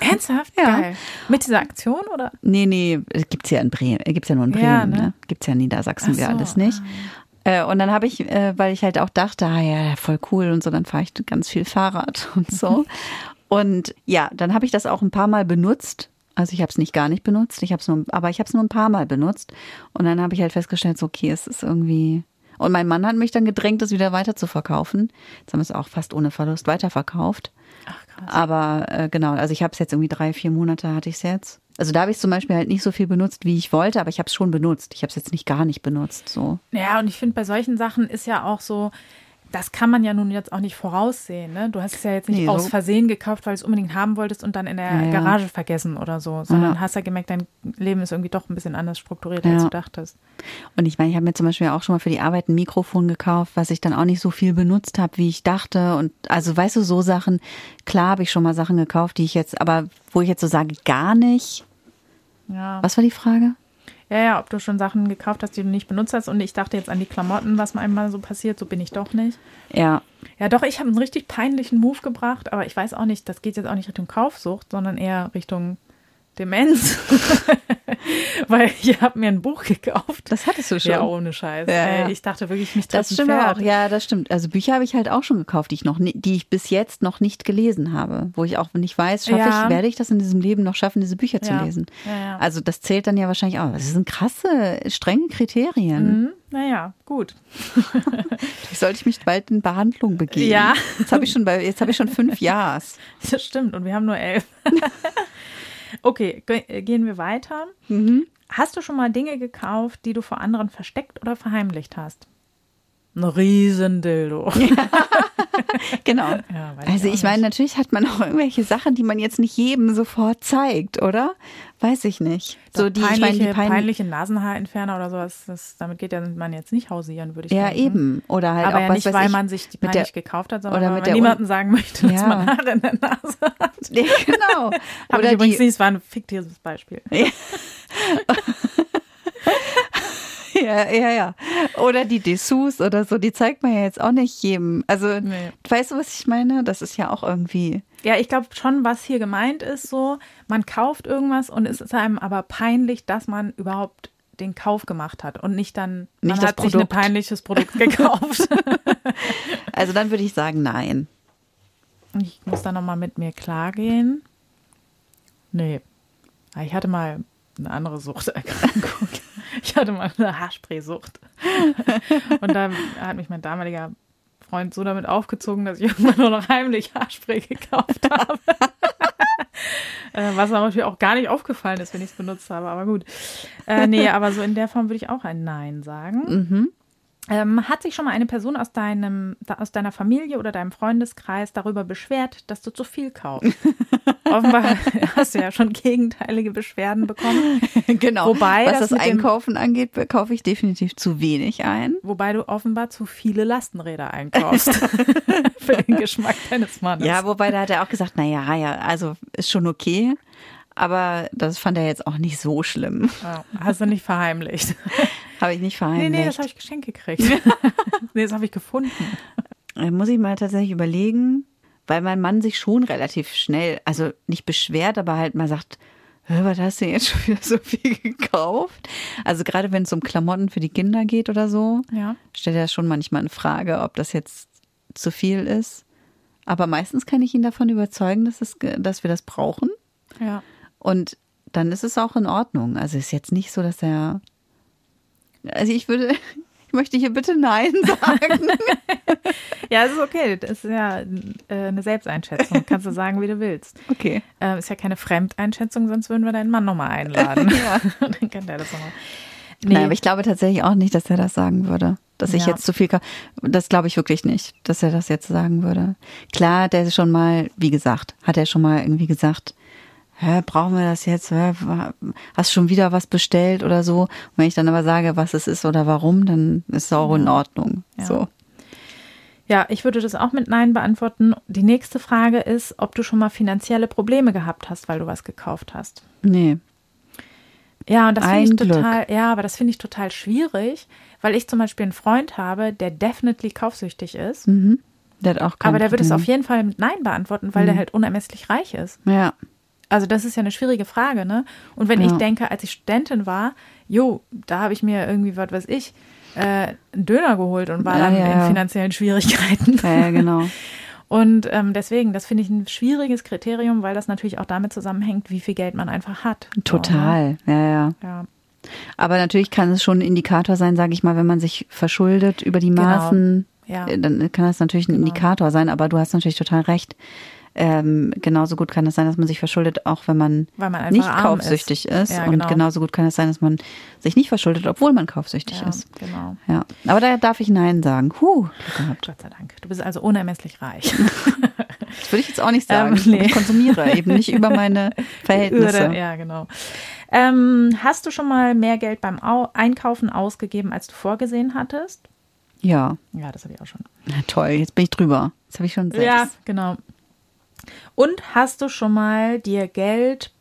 Ernsthaft? ja. Geil. Mit dieser Aktion oder? Nee, nee, gibt's ja in Bremen, gibt's ja nur in Bremen, ja, ne? ne? Gibt's ja in Niedersachsen, so, wir alles nicht. Äh, und dann habe ich, äh, weil ich halt auch dachte, ah ja, voll cool und so, dann fahre ich ganz viel Fahrrad und so. und ja, dann habe ich das auch ein paar Mal benutzt. Also ich habe es nicht gar nicht benutzt, ich habe nur, aber ich habe es nur ein paar Mal benutzt. Und dann habe ich halt festgestellt, so okay, es ist irgendwie. Und mein Mann hat mich dann gedrängt, es wieder weiter zu verkaufen. Jetzt haben wir es auch fast ohne Verlust weiterverkauft. Ach krass. Aber äh, genau, also ich habe es jetzt irgendwie drei, vier Monate hatte ich es jetzt. Also da habe ich zum Beispiel halt nicht so viel benutzt, wie ich wollte, aber ich habe es schon benutzt. Ich habe es jetzt nicht gar nicht benutzt. So. Ja, und ich finde, bei solchen Sachen ist ja auch so, das kann man ja nun jetzt auch nicht voraussehen. Ne? Du hast es ja jetzt nicht nee, aus Versehen gekauft, weil du es unbedingt haben wolltest und dann in der ja, Garage vergessen oder so, sondern ja. hast ja gemerkt, dein Leben ist irgendwie doch ein bisschen anders strukturiert, als du dachtest. Und ich meine, ich habe mir zum Beispiel auch schon mal für die Arbeit ein Mikrofon gekauft, was ich dann auch nicht so viel benutzt habe, wie ich dachte. Und also weißt du, so Sachen, klar habe ich schon mal Sachen gekauft, die ich jetzt, aber wo ich jetzt so sage, gar nicht. Ja. Was war die Frage? Ja, ja, ob du schon Sachen gekauft hast, die du nicht benutzt hast. Und ich dachte jetzt an die Klamotten, was mir einmal so passiert. So bin ich doch nicht. Ja. Ja, doch, ich habe einen richtig peinlichen Move gebracht, aber ich weiß auch nicht, das geht jetzt auch nicht Richtung Kaufsucht, sondern eher Richtung Demenz. Weil ich habe mir ein Buch gekauft. Das hattest du schon. Ja, ohne Scheiß. Ja, ja. Ich dachte wirklich, mich Das stimmt Pferd. auch. Ja, das stimmt. Also Bücher habe ich halt auch schon gekauft, die ich noch, die ich bis jetzt noch nicht gelesen habe, wo ich auch nicht weiß, schaffe ja. ich, werde ich das in diesem Leben noch schaffen, diese Bücher zu lesen. Also das zählt dann ja wahrscheinlich auch. Das sind krasse, strenge Kriterien. Mhm. Naja, gut. Sollte ich mich bald in Behandlung begeben. Ja. Jetzt habe ich schon bei, jetzt habe ich schon fünf Jahres. Das stimmt. Und wir haben nur elf. Okay, äh, gehen wir weiter. Mhm. Hast du schon mal Dinge gekauft, die du vor anderen versteckt oder verheimlicht hast? Ein Riesendildo. genau. Ja, also ich, ich meine, natürlich hat man auch irgendwelche Sachen, die man jetzt nicht jedem sofort zeigt, oder? Weiß ich nicht. Doch, so die, peinliche, ich meine, die pein peinliche Nasenhaarentferner oder sowas, das, damit geht ja man jetzt nicht hausieren, würde ich ja, sagen. Ja, eben. Oder halt Aber auch, ja was nicht, weil ich, man sich die peinlich der, gekauft hat, sondern oder weil man niemandem sagen möchte, dass ja. man Haare in der Nase hat. Ja, genau. Aber übrigens die, nicht, es war ein fiktives Beispiel. Ja. Ja, ja, ja. Oder die Dessous oder so, die zeigt man ja jetzt auch nicht jedem. Also, nee. weißt du, was ich meine? Das ist ja auch irgendwie. Ja, ich glaube schon, was hier gemeint ist, so, man kauft irgendwas und es ist einem aber peinlich, dass man überhaupt den Kauf gemacht hat und nicht dann, man nicht hat Produkt. sich ein peinliches Produkt gekauft. also dann würde ich sagen, nein. Ich muss da nochmal mit mir klargehen. Nee. Ich hatte mal eine andere Suchterkrankung. Ich hatte mal eine Haarspray-Sucht. Und da hat mich mein damaliger Freund so damit aufgezogen, dass ich irgendwann nur noch heimlich Haarspray gekauft habe. Äh, was natürlich auch gar nicht aufgefallen ist, wenn ich es benutzt habe, aber gut. Äh, nee, aber so in der Form würde ich auch ein Nein sagen. Mhm. Ähm, hat sich schon mal eine Person aus, deinem, aus deiner Familie oder deinem Freundeskreis darüber beschwert, dass du zu viel kaufst? Offenbar hast du ja schon gegenteilige Beschwerden bekommen. Genau. Wobei, was das, das Einkaufen angeht, kaufe ich definitiv zu wenig ein. Wobei du offenbar zu viele Lastenräder einkaufst. Für den Geschmack deines Mannes. Ja, wobei da hat er auch gesagt, naja, ja, also ist schon okay. Aber das fand er jetzt auch nicht so schlimm. Oh, hast du nicht verheimlicht? Habe ich nicht verheimlicht. Nee, nee, das habe ich geschenkt gekriegt. nee, das habe ich gefunden. Da muss ich mal tatsächlich überlegen, weil mein Mann sich schon relativ schnell, also nicht beschwert, aber halt mal sagt, was hast du jetzt schon wieder so viel gekauft? Also gerade wenn es um Klamotten für die Kinder geht oder so, ja. stellt er schon manchmal in Frage, ob das jetzt zu viel ist. Aber meistens kann ich ihn davon überzeugen, dass, es, dass wir das brauchen. Ja. Und dann ist es auch in Ordnung. Also ist jetzt nicht so, dass er. Also ich würde, Ich möchte hier bitte Nein sagen. ja, es ist okay. Das ist ja äh, eine Selbsteinschätzung. Kannst du sagen, wie du willst. Okay. Äh, ist ja keine Fremdeinschätzung, sonst würden wir deinen Mann nochmal einladen. ja. Dann kann der das nochmal. Nee. Nein, aber ich glaube tatsächlich auch nicht, dass er das sagen würde. Dass ich ja. jetzt zu viel, das glaube ich wirklich nicht, dass er das jetzt sagen würde. Klar, der ist schon mal, wie gesagt, hat er schon mal irgendwie gesagt, hä, brauchen wir das jetzt? Hä, hast schon wieder was bestellt oder so? Und wenn ich dann aber sage, was es ist oder warum, dann ist es auch in Ordnung. Ja. So. Ja, ich würde das auch mit Nein beantworten. Die nächste Frage ist, ob du schon mal finanzielle Probleme gehabt hast, weil du was gekauft hast. Nee. Ja, und das finde ich total, ja, aber das finde ich total schwierig, weil ich zum Beispiel einen Freund habe, der definitely kaufsüchtig ist. Mhm. Der hat auch aber der würde es auf jeden Fall mit Nein beantworten, weil mhm. der halt unermesslich reich ist. Ja. Also das ist ja eine schwierige Frage, ne? Und wenn ja. ich denke, als ich Studentin war, jo, da habe ich mir irgendwie, was weiß ich, äh, einen Döner geholt und war ja, dann ja, in finanziellen Schwierigkeiten. Ja, genau. Und ähm, deswegen, das finde ich ein schwieriges Kriterium, weil das natürlich auch damit zusammenhängt, wie viel Geld man einfach hat. Total, so, ne? ja, ja. ja. Aber natürlich kann es schon ein Indikator sein, sage ich mal, wenn man sich verschuldet über die genau. Maßen, genau. ja. dann kann das natürlich ein genau. Indikator sein, aber du hast natürlich total recht ähm, genauso gut kann es sein, dass man sich verschuldet, auch wenn man, man nicht kaufsüchtig ist. ist. Ja, und genau. genauso gut kann es sein, dass man sich nicht verschuldet, obwohl man kaufsüchtig ja, ist. Genau. Ja. Aber da darf ich Nein sagen. Huh, Gott sei Dank. Du bist also unermesslich reich. das würde ich jetzt auch nicht sagen. Ähm, nee. Ich konsumiere eben nicht über meine Verhältnisse. ja, genau. Ähm, hast du schon mal mehr Geld beim Einkaufen ausgegeben, als du vorgesehen hattest? Ja. Ja, das habe ich auch schon. Na toll, jetzt bin ich drüber. Jetzt habe ich schon sechs. Ja, genau. Und hast du schon mal dir Geld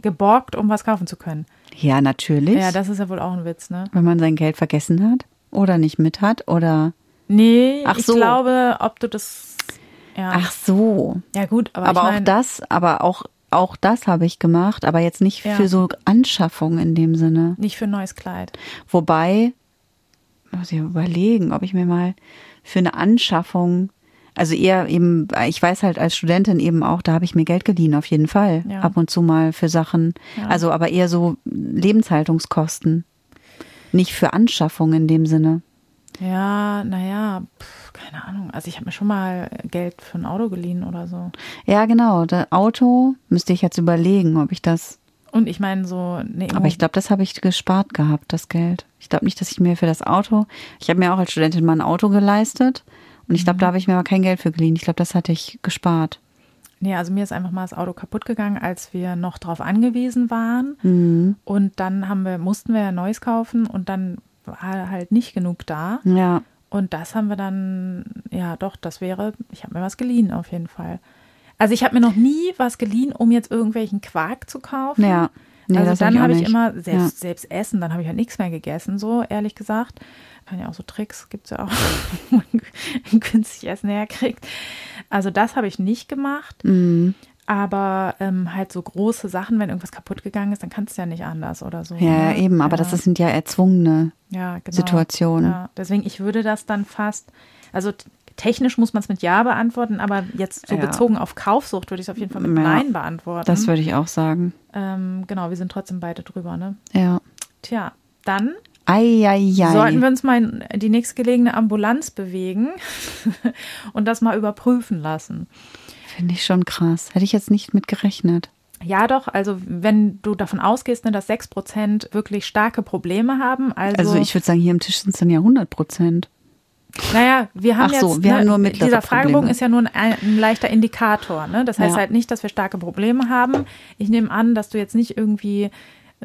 geborgt, um was kaufen zu können? Ja, natürlich. Ja, das ist ja wohl auch ein Witz, ne? Wenn man sein Geld vergessen hat oder nicht mit hat oder. Nee, Ach ich so. glaube, ob du das. Ja. Ach so. Ja, gut, aber. Aber ich mein, auch das, aber auch, auch das habe ich gemacht, aber jetzt nicht ja. für so Anschaffung in dem Sinne. Nicht für ein neues Kleid. Wobei, muss ich überlegen, ob ich mir mal für eine Anschaffung also eher eben, ich weiß halt als Studentin eben auch, da habe ich mir Geld geliehen, auf jeden Fall. Ja. Ab und zu mal für Sachen. Ja. Also aber eher so Lebenshaltungskosten. Nicht für Anschaffung in dem Sinne. Ja, naja, keine Ahnung. Also ich habe mir schon mal Geld für ein Auto geliehen oder so. Ja, genau. Das Auto müsste ich jetzt überlegen, ob ich das. Und ich meine so. Nee, aber ich glaube, das habe ich gespart gehabt, das Geld. Ich glaube nicht, dass ich mir für das Auto. Ich habe mir auch als Studentin mal ein Auto geleistet. Und ich glaube, da habe ich mir aber kein Geld für geliehen. Ich glaube, das hatte ich gespart. Nee, also mir ist einfach mal das Auto kaputt gegangen, als wir noch darauf angewiesen waren. Mhm. Und dann haben wir, mussten wir ja Neues kaufen und dann war halt nicht genug da. Ja. Und das haben wir dann, ja doch, das wäre, ich habe mir was geliehen auf jeden Fall. Also ich habe mir noch nie was geliehen, um jetzt irgendwelchen Quark zu kaufen. Ja. Nee, also dann habe ich, hab ich immer selbst, ja. selbst essen, dann habe ich halt nichts mehr gegessen, so ehrlich gesagt kann ja auch so Tricks, gibt es ja auch, wo man günstig Essen herkriegt. Also das habe ich nicht gemacht. Mhm. Aber ähm, halt so große Sachen, wenn irgendwas kaputt gegangen ist, dann kannst du ja nicht anders oder so. Ja, ne? eben, aber ja. das sind ja erzwungene ja, genau. Situationen. Ja. Deswegen, ich würde das dann fast, also technisch muss man es mit Ja beantworten, aber jetzt so ja. bezogen auf Kaufsucht würde ich es auf jeden Fall mit Nein beantworten. Das würde ich auch sagen. Ähm, genau, wir sind trotzdem beide drüber, ne? Ja. Tja, dann Ei, ei, ei. Sollten wir uns mal in die nächstgelegene Ambulanz bewegen und das mal überprüfen lassen. Finde ich schon krass. Hätte ich jetzt nicht mit gerechnet. Ja, doch. Also, wenn du davon ausgehst, ne, dass 6 Prozent wirklich starke Probleme haben. Also, also ich würde sagen, hier am Tisch sind es dann ja 100 Prozent. Naja, wir haben Ach so, jetzt, wir ne, haben nur mittlere dieser Fragebogen Probleme. ist ja nur ein, ein, leichter Indikator. Ne? Das heißt ja. halt nicht, dass wir starke Probleme haben. Ich nehme an, dass du jetzt nicht irgendwie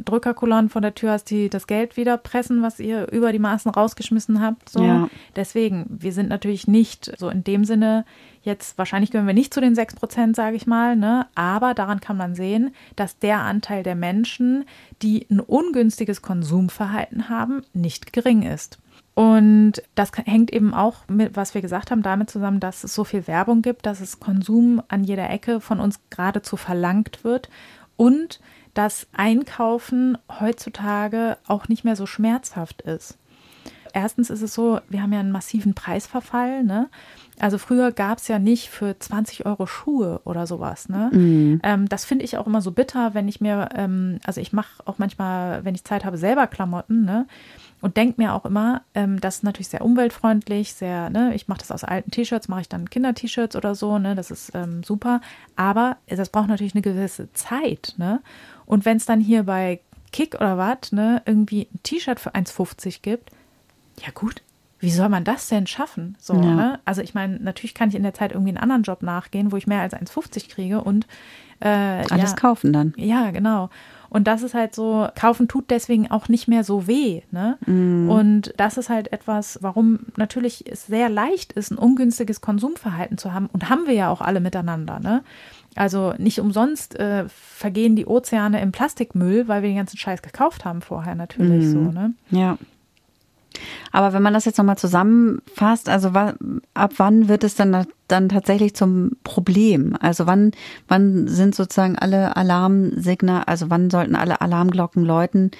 Drückerkolonnen vor der Tür hast, die das Geld wieder pressen, was ihr über die Maßen rausgeschmissen habt. So. Ja. Deswegen, wir sind natürlich nicht so in dem Sinne jetzt, wahrscheinlich gehören wir nicht zu den 6 Prozent, sage ich mal, ne? aber daran kann man sehen, dass der Anteil der Menschen, die ein ungünstiges Konsumverhalten haben, nicht gering ist. Und das hängt eben auch mit, was wir gesagt haben, damit zusammen, dass es so viel Werbung gibt, dass es Konsum an jeder Ecke von uns geradezu verlangt wird und dass Einkaufen heutzutage auch nicht mehr so schmerzhaft ist. Erstens ist es so, wir haben ja einen massiven Preisverfall. Ne? Also früher gab es ja nicht für 20 Euro Schuhe oder sowas. Ne? Mhm. Ähm, das finde ich auch immer so bitter, wenn ich mir, ähm, also ich mache auch manchmal, wenn ich Zeit habe, selber Klamotten. Ne? Und denke mir auch immer, ähm, das ist natürlich sehr umweltfreundlich, sehr, ne, ich mache das aus alten T-Shirts, mache ich dann Kinder-T-Shirts oder so, ne, das ist ähm, super. Aber das braucht natürlich eine gewisse Zeit, ne? Und wenn es dann hier bei Kick oder was, ne, irgendwie ein T-Shirt für 1,50 gibt, ja gut, wie soll man das denn schaffen? So, ja. ne? Also ich meine, natürlich kann ich in der Zeit irgendwie einen anderen Job nachgehen, wo ich mehr als 1,50 kriege und äh, alles ja, kaufen dann. Ja, genau. Und das ist halt so, kaufen tut deswegen auch nicht mehr so weh. Ne? Mm. Und das ist halt etwas, warum natürlich es sehr leicht ist, ein ungünstiges Konsumverhalten zu haben. Und haben wir ja auch alle miteinander. Ne? Also nicht umsonst äh, vergehen die Ozeane im Plastikmüll, weil wir den ganzen Scheiß gekauft haben vorher natürlich mm. so. Ne? Ja. Aber wenn man das jetzt nochmal zusammenfasst, also ab wann wird es dann, dann tatsächlich zum Problem? Also wann, wann sind sozusagen alle Alarmsignale, also wann sollten alle Alarmglocken läuten?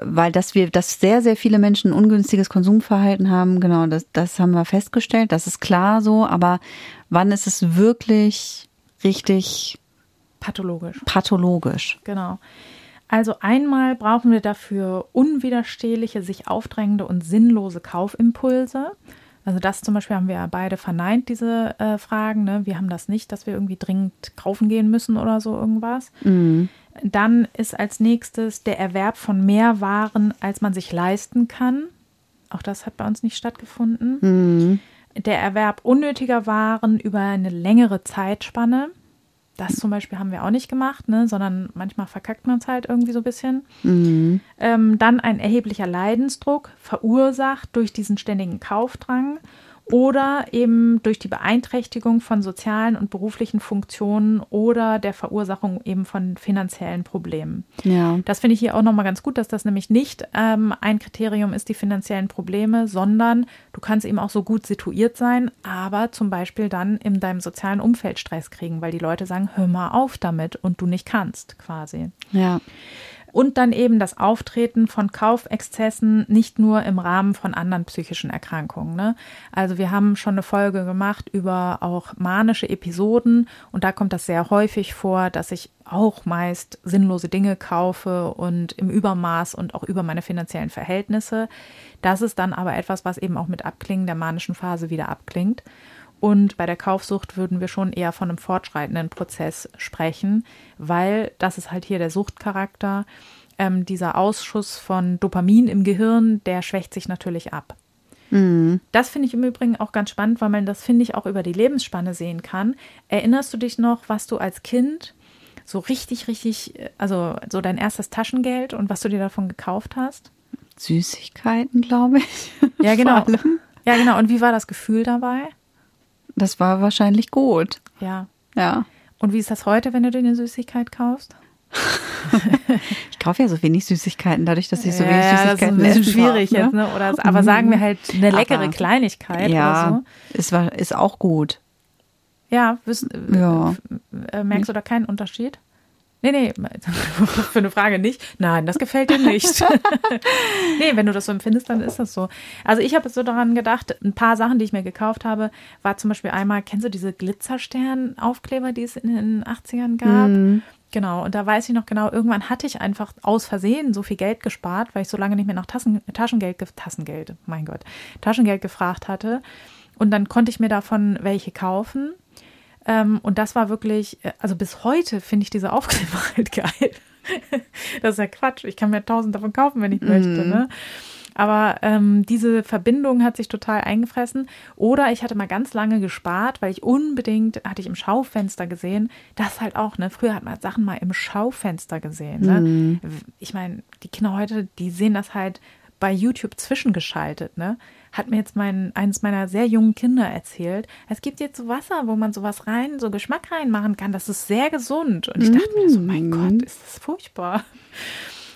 Weil dass wir, dass sehr, sehr viele Menschen ungünstiges Konsumverhalten haben, genau, das, das haben wir festgestellt, das ist klar so, aber wann ist es wirklich richtig pathologisch? Pathologisch. Genau. Also einmal brauchen wir dafür unwiderstehliche, sich aufdrängende und sinnlose Kaufimpulse. Also das zum Beispiel haben wir beide verneint, diese äh, Fragen. Ne? Wir haben das nicht, dass wir irgendwie dringend kaufen gehen müssen oder so irgendwas. Mhm. Dann ist als nächstes der Erwerb von mehr Waren, als man sich leisten kann. Auch das hat bei uns nicht stattgefunden. Mhm. Der Erwerb unnötiger Waren über eine längere Zeitspanne. Das zum Beispiel haben wir auch nicht gemacht, ne? sondern manchmal verkackt man es halt irgendwie so ein bisschen. Mhm. Ähm, dann ein erheblicher Leidensdruck, verursacht durch diesen ständigen Kaufdrang oder eben durch die Beeinträchtigung von sozialen und beruflichen Funktionen oder der Verursachung eben von finanziellen Problemen. Ja. Das finde ich hier auch nochmal ganz gut, dass das nämlich nicht ähm, ein Kriterium ist, die finanziellen Probleme, sondern du kannst eben auch so gut situiert sein, aber zum Beispiel dann in deinem sozialen Umfeld Stress kriegen, weil die Leute sagen, hör mal auf damit und du nicht kannst quasi. Ja und dann eben das Auftreten von Kaufexzessen nicht nur im Rahmen von anderen psychischen Erkrankungen. Ne? Also wir haben schon eine Folge gemacht über auch manische Episoden und da kommt das sehr häufig vor, dass ich auch meist sinnlose Dinge kaufe und im Übermaß und auch über meine finanziellen Verhältnisse. Das ist dann aber etwas, was eben auch mit Abklingen der manischen Phase wieder abklingt. Und bei der Kaufsucht würden wir schon eher von einem fortschreitenden Prozess sprechen, weil das ist halt hier der Suchtcharakter. Ähm, dieser Ausschuss von Dopamin im Gehirn, der schwächt sich natürlich ab. Mhm. Das finde ich im Übrigen auch ganz spannend, weil man das, finde ich, auch über die Lebensspanne sehen kann. Erinnerst du dich noch, was du als Kind so richtig, richtig, also so dein erstes Taschengeld und was du dir davon gekauft hast? Süßigkeiten, glaube ich. Ja, genau. Ja, genau. Und wie war das Gefühl dabei? Das war wahrscheinlich gut. Ja. Ja. Und wie ist das heute, wenn du dir eine Süßigkeit kaufst? ich kaufe ja so wenig Süßigkeiten, dadurch, dass ich so wenig ja, Süßigkeiten das ist ein bisschen schwierig jetzt, ne? Oder, aber sagen wir halt eine leckere aber, Kleinigkeit ja, oder so. Ist, ist auch gut. Ja, wissen, ja. Äh, merkst du da keinen Unterschied? Nee, nee, für eine Frage nicht. Nein, das gefällt dir nicht. nee, wenn du das so empfindest, dann ist das so. Also ich habe so daran gedacht, ein paar Sachen, die ich mir gekauft habe, war zum Beispiel einmal, kennst du diese Glitzerstern-Aufkleber, die es in den 80ern gab? Mm. Genau, und da weiß ich noch genau, irgendwann hatte ich einfach aus Versehen so viel Geld gespart, weil ich so lange nicht mehr nach Tassen, Taschengeld, Taschengeld, mein Gott, Taschengeld gefragt hatte. Und dann konnte ich mir davon welche kaufen und das war wirklich, äh, also bis heute finde ich diese Aufkleber halt geil. das ist ja Quatsch. Ich kann mir tausend davon kaufen, wenn ich möchte. Mhm. Ne? Aber ähm, diese Verbindung hat sich total eingefressen. Oder ich hatte mal ganz lange gespart, weil ich unbedingt, hatte ich im Schaufenster gesehen, das halt auch, ne? Früher hat man Sachen mal im Schaufenster gesehen. Ne? Mhm. Ich meine, die Kinder heute, die sehen das halt bei YouTube zwischengeschaltet, ne? Hat mir jetzt mein, eines meiner sehr jungen Kinder erzählt. Es gibt jetzt so Wasser, wo man sowas rein, so Geschmack reinmachen kann. Das ist sehr gesund. Und ich dachte mm. mir so, mein mm. Gott, ist das furchtbar.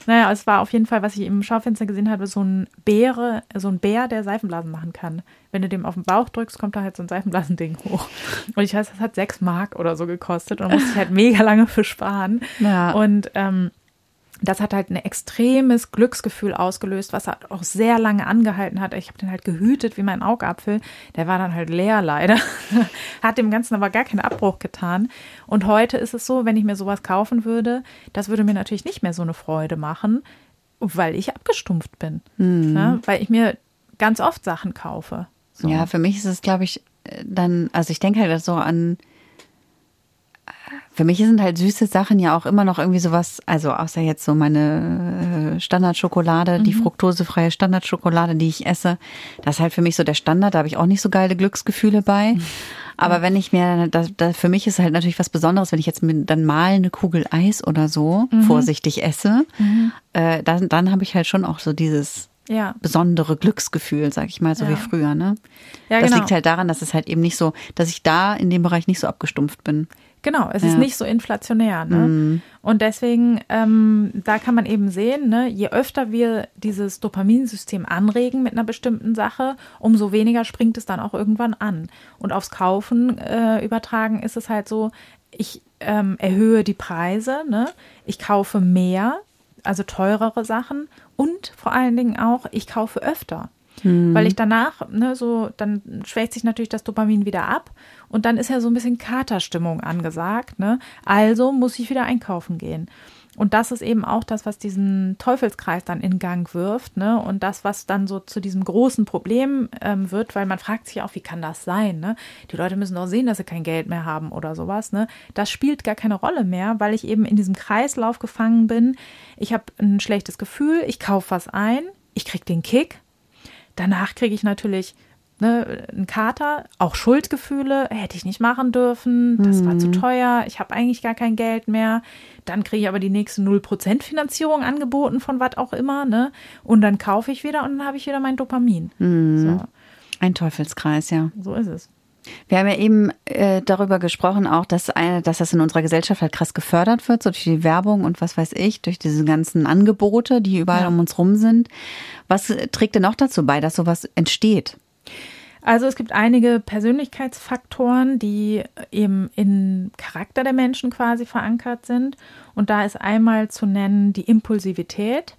Naja, es war auf jeden Fall, was ich im Schaufenster gesehen habe, so ein Bäre, so ein Bär, der Seifenblasen machen kann. Wenn du dem auf den Bauch drückst, kommt da halt so ein Seifenblasending hoch. Und ich weiß, das hat sechs Mark oder so gekostet und musste ich halt mega lange für sparen. Ja. Und ähm, das hat halt ein extremes Glücksgefühl ausgelöst, was halt auch sehr lange angehalten hat. Ich habe den halt gehütet wie mein Augapfel. Der war dann halt leer leider. hat dem Ganzen aber gar keinen Abbruch getan. Und heute ist es so, wenn ich mir sowas kaufen würde, das würde mir natürlich nicht mehr so eine Freude machen, weil ich abgestumpft bin. Mhm. Ja, weil ich mir ganz oft Sachen kaufe. So. Ja, für mich ist es, glaube ich, dann, also ich denke halt so an für mich sind halt süße Sachen ja auch immer noch irgendwie sowas, also außer jetzt so meine äh, Standardschokolade, mhm. die fruktosefreie Standardschokolade, die ich esse. Das ist halt für mich so der Standard, da habe ich auch nicht so geile Glücksgefühle bei. Aber wenn ich mir, da, da, für mich ist halt natürlich was Besonderes, wenn ich jetzt mir dann mal eine Kugel Eis oder so mhm. vorsichtig esse, mhm. äh, dann, dann habe ich halt schon auch so dieses ja. besondere Glücksgefühl, sag ich mal, so ja. wie früher. Ne? Ja, das genau. liegt halt daran, dass es halt eben nicht so, dass ich da in dem Bereich nicht so abgestumpft bin. Genau, es ja. ist nicht so inflationär. Ne? Mhm. Und deswegen, ähm, da kann man eben sehen, ne, je öfter wir dieses Dopaminsystem anregen mit einer bestimmten Sache, umso weniger springt es dann auch irgendwann an. Und aufs Kaufen äh, übertragen ist es halt so, ich ähm, erhöhe die Preise, ne? ich kaufe mehr, also teurere Sachen und vor allen Dingen auch, ich kaufe öfter. Mhm. Weil ich danach, ne, so, dann schwächt sich natürlich das Dopamin wieder ab und dann ist ja so ein bisschen Katerstimmung angesagt, ne? Also muss ich wieder einkaufen gehen. Und das ist eben auch das, was diesen Teufelskreis dann in Gang wirft, ne? Und das, was dann so zu diesem großen Problem ähm, wird, weil man fragt sich auch, wie kann das sein, ne? Die Leute müssen doch sehen, dass sie kein Geld mehr haben oder sowas, ne? Das spielt gar keine Rolle mehr, weil ich eben in diesem Kreislauf gefangen bin. Ich habe ein schlechtes Gefühl, ich kaufe was ein, ich krieg den Kick, Danach kriege ich natürlich ne, einen Kater, auch Schuldgefühle, hätte ich nicht machen dürfen, das mhm. war zu mhm. teuer, ich habe eigentlich gar kein Geld mehr. Dann kriege ich aber die nächste 0% Finanzierung angeboten von was auch immer, ne? Und dann kaufe ich wieder und dann habe ich wieder mein Dopamin. Mhm. So. Ein Teufelskreis, ja. So ist es. Wir haben ja eben äh, darüber gesprochen, auch, dass, eine, dass das in unserer Gesellschaft halt krass gefördert wird, so durch die Werbung und was weiß ich, durch diese ganzen Angebote, die überall ja. um uns rum sind. Was trägt denn noch dazu bei, dass sowas entsteht? Also es gibt einige Persönlichkeitsfaktoren, die eben im Charakter der Menschen quasi verankert sind. Und da ist einmal zu nennen die Impulsivität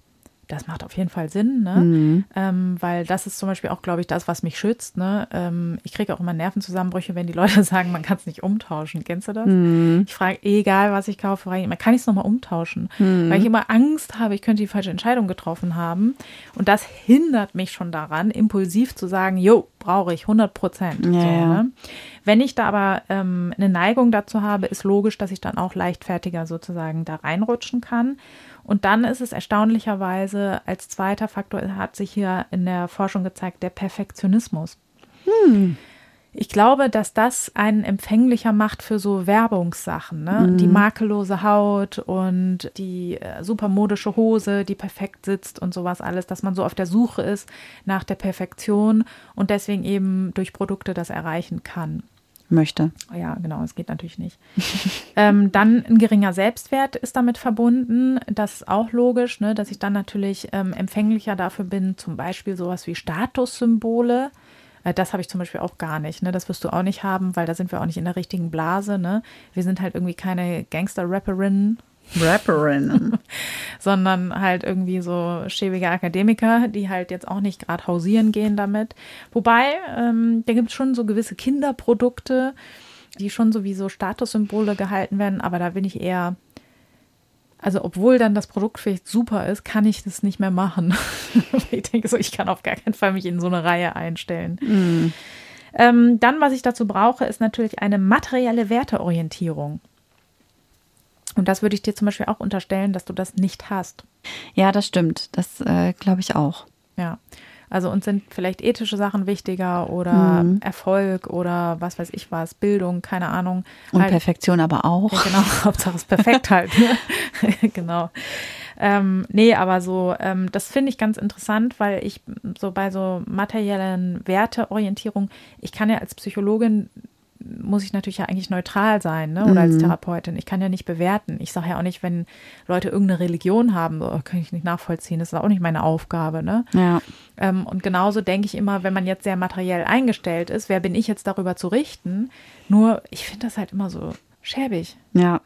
das macht auf jeden Fall Sinn, ne? Mhm. Ähm, weil das ist zum Beispiel auch, glaube ich, das, was mich schützt. Ne? Ähm, ich kriege auch immer Nervenzusammenbrüche, wenn die Leute sagen, man kann es nicht umtauschen. Kennst du das? Mhm. Ich frage, egal was ich kaufe, frage ich immer, kann ich es nochmal umtauschen? Mhm. Weil ich immer Angst habe, ich könnte die falsche Entscheidung getroffen haben. Und das hindert mich schon daran, impulsiv zu sagen, jo, brauche ich 100 Prozent. Ja, so, ne? Wenn ich da aber ähm, eine Neigung dazu habe, ist logisch, dass ich dann auch leichtfertiger sozusagen da reinrutschen kann. Und dann ist es erstaunlicherweise als zweiter Faktor, hat sich hier in der Forschung gezeigt, der Perfektionismus. Hm. Ich glaube, dass das einen empfänglicher macht für so Werbungssachen, ne? Mhm. Die makellose Haut und die äh, supermodische Hose, die perfekt sitzt und sowas alles, dass man so auf der Suche ist nach der Perfektion und deswegen eben durch Produkte das erreichen kann möchte. Ja, genau, es geht natürlich nicht. ähm, dann ein geringer Selbstwert ist damit verbunden. Das ist auch logisch, ne, dass ich dann natürlich ähm, empfänglicher dafür bin, zum Beispiel sowas wie Statussymbole. Äh, das habe ich zum Beispiel auch gar nicht. Ne? Das wirst du auch nicht haben, weil da sind wir auch nicht in der richtigen Blase. Ne? Wir sind halt irgendwie keine Gangster-Rapperinnen Rapperinnen. sondern halt irgendwie so schäbige Akademiker, die halt jetzt auch nicht gerade hausieren gehen damit. Wobei, ähm, da gibt es schon so gewisse Kinderprodukte, die schon so wie so Statussymbole gehalten werden, aber da bin ich eher, also obwohl dann das Produkt vielleicht super ist, kann ich das nicht mehr machen. ich denke so, ich kann auf gar keinen Fall mich in so eine Reihe einstellen. Mm. Ähm, dann, was ich dazu brauche, ist natürlich eine materielle Werteorientierung. Und das würde ich dir zum Beispiel auch unterstellen, dass du das nicht hast. Ja, das stimmt. Das äh, glaube ich auch. Ja. Also uns sind vielleicht ethische Sachen wichtiger oder mhm. Erfolg oder was weiß ich was, Bildung, keine Ahnung. Und halt, Perfektion aber auch. Ja, genau, Hauptsache es perfekt halt. Genau. Ähm, nee, aber so, ähm, das finde ich ganz interessant, weil ich so bei so materiellen Werteorientierung, ich kann ja als Psychologin muss ich natürlich ja eigentlich neutral sein, ne? Oder mhm. als Therapeutin. Ich kann ja nicht bewerten. Ich sage ja auch nicht, wenn Leute irgendeine Religion haben, oh, kann ich nicht nachvollziehen. Das ist auch nicht meine Aufgabe, ne? Ja. Ähm, und genauso denke ich immer, wenn man jetzt sehr materiell eingestellt ist, wer bin ich jetzt darüber zu richten? Nur, ich finde das halt immer so schäbig. Ja.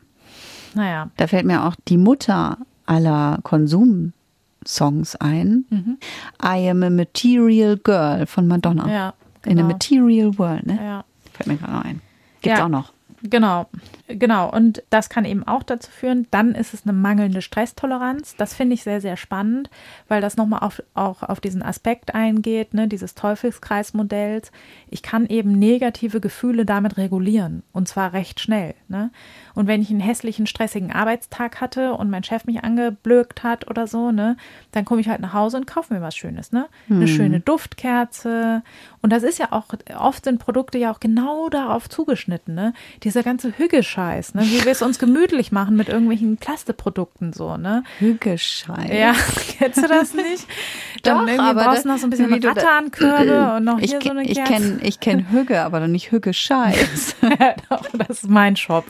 Naja. Da fällt mir auch die Mutter aller Konsumsongs ein. Mhm. I am a material girl von Madonna. Ja, In a genau. material world, ne? Ja. Fällt mir gerade ein. Gibt's Ja. auch noch. Genau, genau. Und das kann eben auch dazu führen, dann ist es eine mangelnde Stresstoleranz. Das finde ich sehr, sehr spannend, weil das nochmal auf, auch auf diesen Aspekt eingeht, ne, dieses Teufelskreismodells. Ich kann eben negative Gefühle damit regulieren und zwar recht schnell. Ne? Und wenn ich einen hässlichen, stressigen Arbeitstag hatte und mein Chef mich angeblökt hat oder so, ne, dann komme ich halt nach Hause und kaufe mir was Schönes, ne? Eine schöne Duftkerze. Und das ist ja auch, oft sind Produkte ja auch genau darauf zugeschnitten, ne? Dieser ganze Hügge-Scheiß, ne? Wie wir es uns gemütlich machen mit irgendwelchen Plasteprodukten so, ne? Hügeschei. Ja, kennst du das nicht? Dann Doch, aber brauchst du noch so ein bisschen Rattankörbe und noch Ich, hier so eine ich Kerze. kenne ich kenn Hügge, aber nicht Hügge-Scheiß. Doch, das ist mein Shop.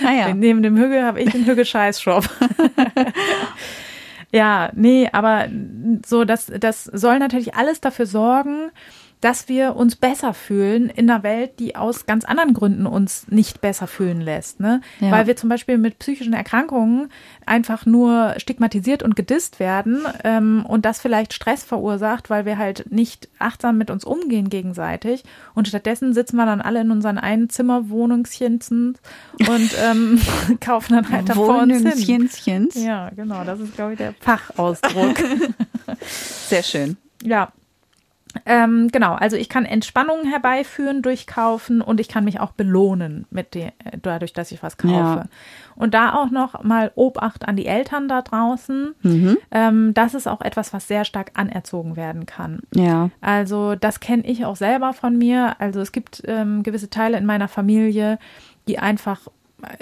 Naja. Neben dem Hügge habe ich den Hügge-Scheiß-Shop. ja, nee, aber so, das, das soll natürlich alles dafür sorgen, dass wir uns besser fühlen in einer Welt, die aus ganz anderen Gründen uns nicht besser fühlen lässt. Ne? Ja. Weil wir zum Beispiel mit psychischen Erkrankungen einfach nur stigmatisiert und gedisst werden ähm, und das vielleicht Stress verursacht, weil wir halt nicht achtsam mit uns umgehen gegenseitig. Und stattdessen sitzen wir dann alle in unseren Einzimmerwohnungschens und ähm, kaufen dann halt da vor uns hin. Ja, genau, das ist, glaube ich, der Fachausdruck. Sehr schön. Ja. Ähm, genau, also ich kann Entspannung herbeiführen durch Kaufen und ich kann mich auch belohnen mit de, dadurch, dass ich was kaufe. Ja. Und da auch noch mal Obacht an die Eltern da draußen. Ähm, das ist auch etwas, was sehr stark anerzogen werden kann. Ja. Also das kenne ich auch selber von mir. Also es gibt ähm, gewisse Teile in meiner Familie, die einfach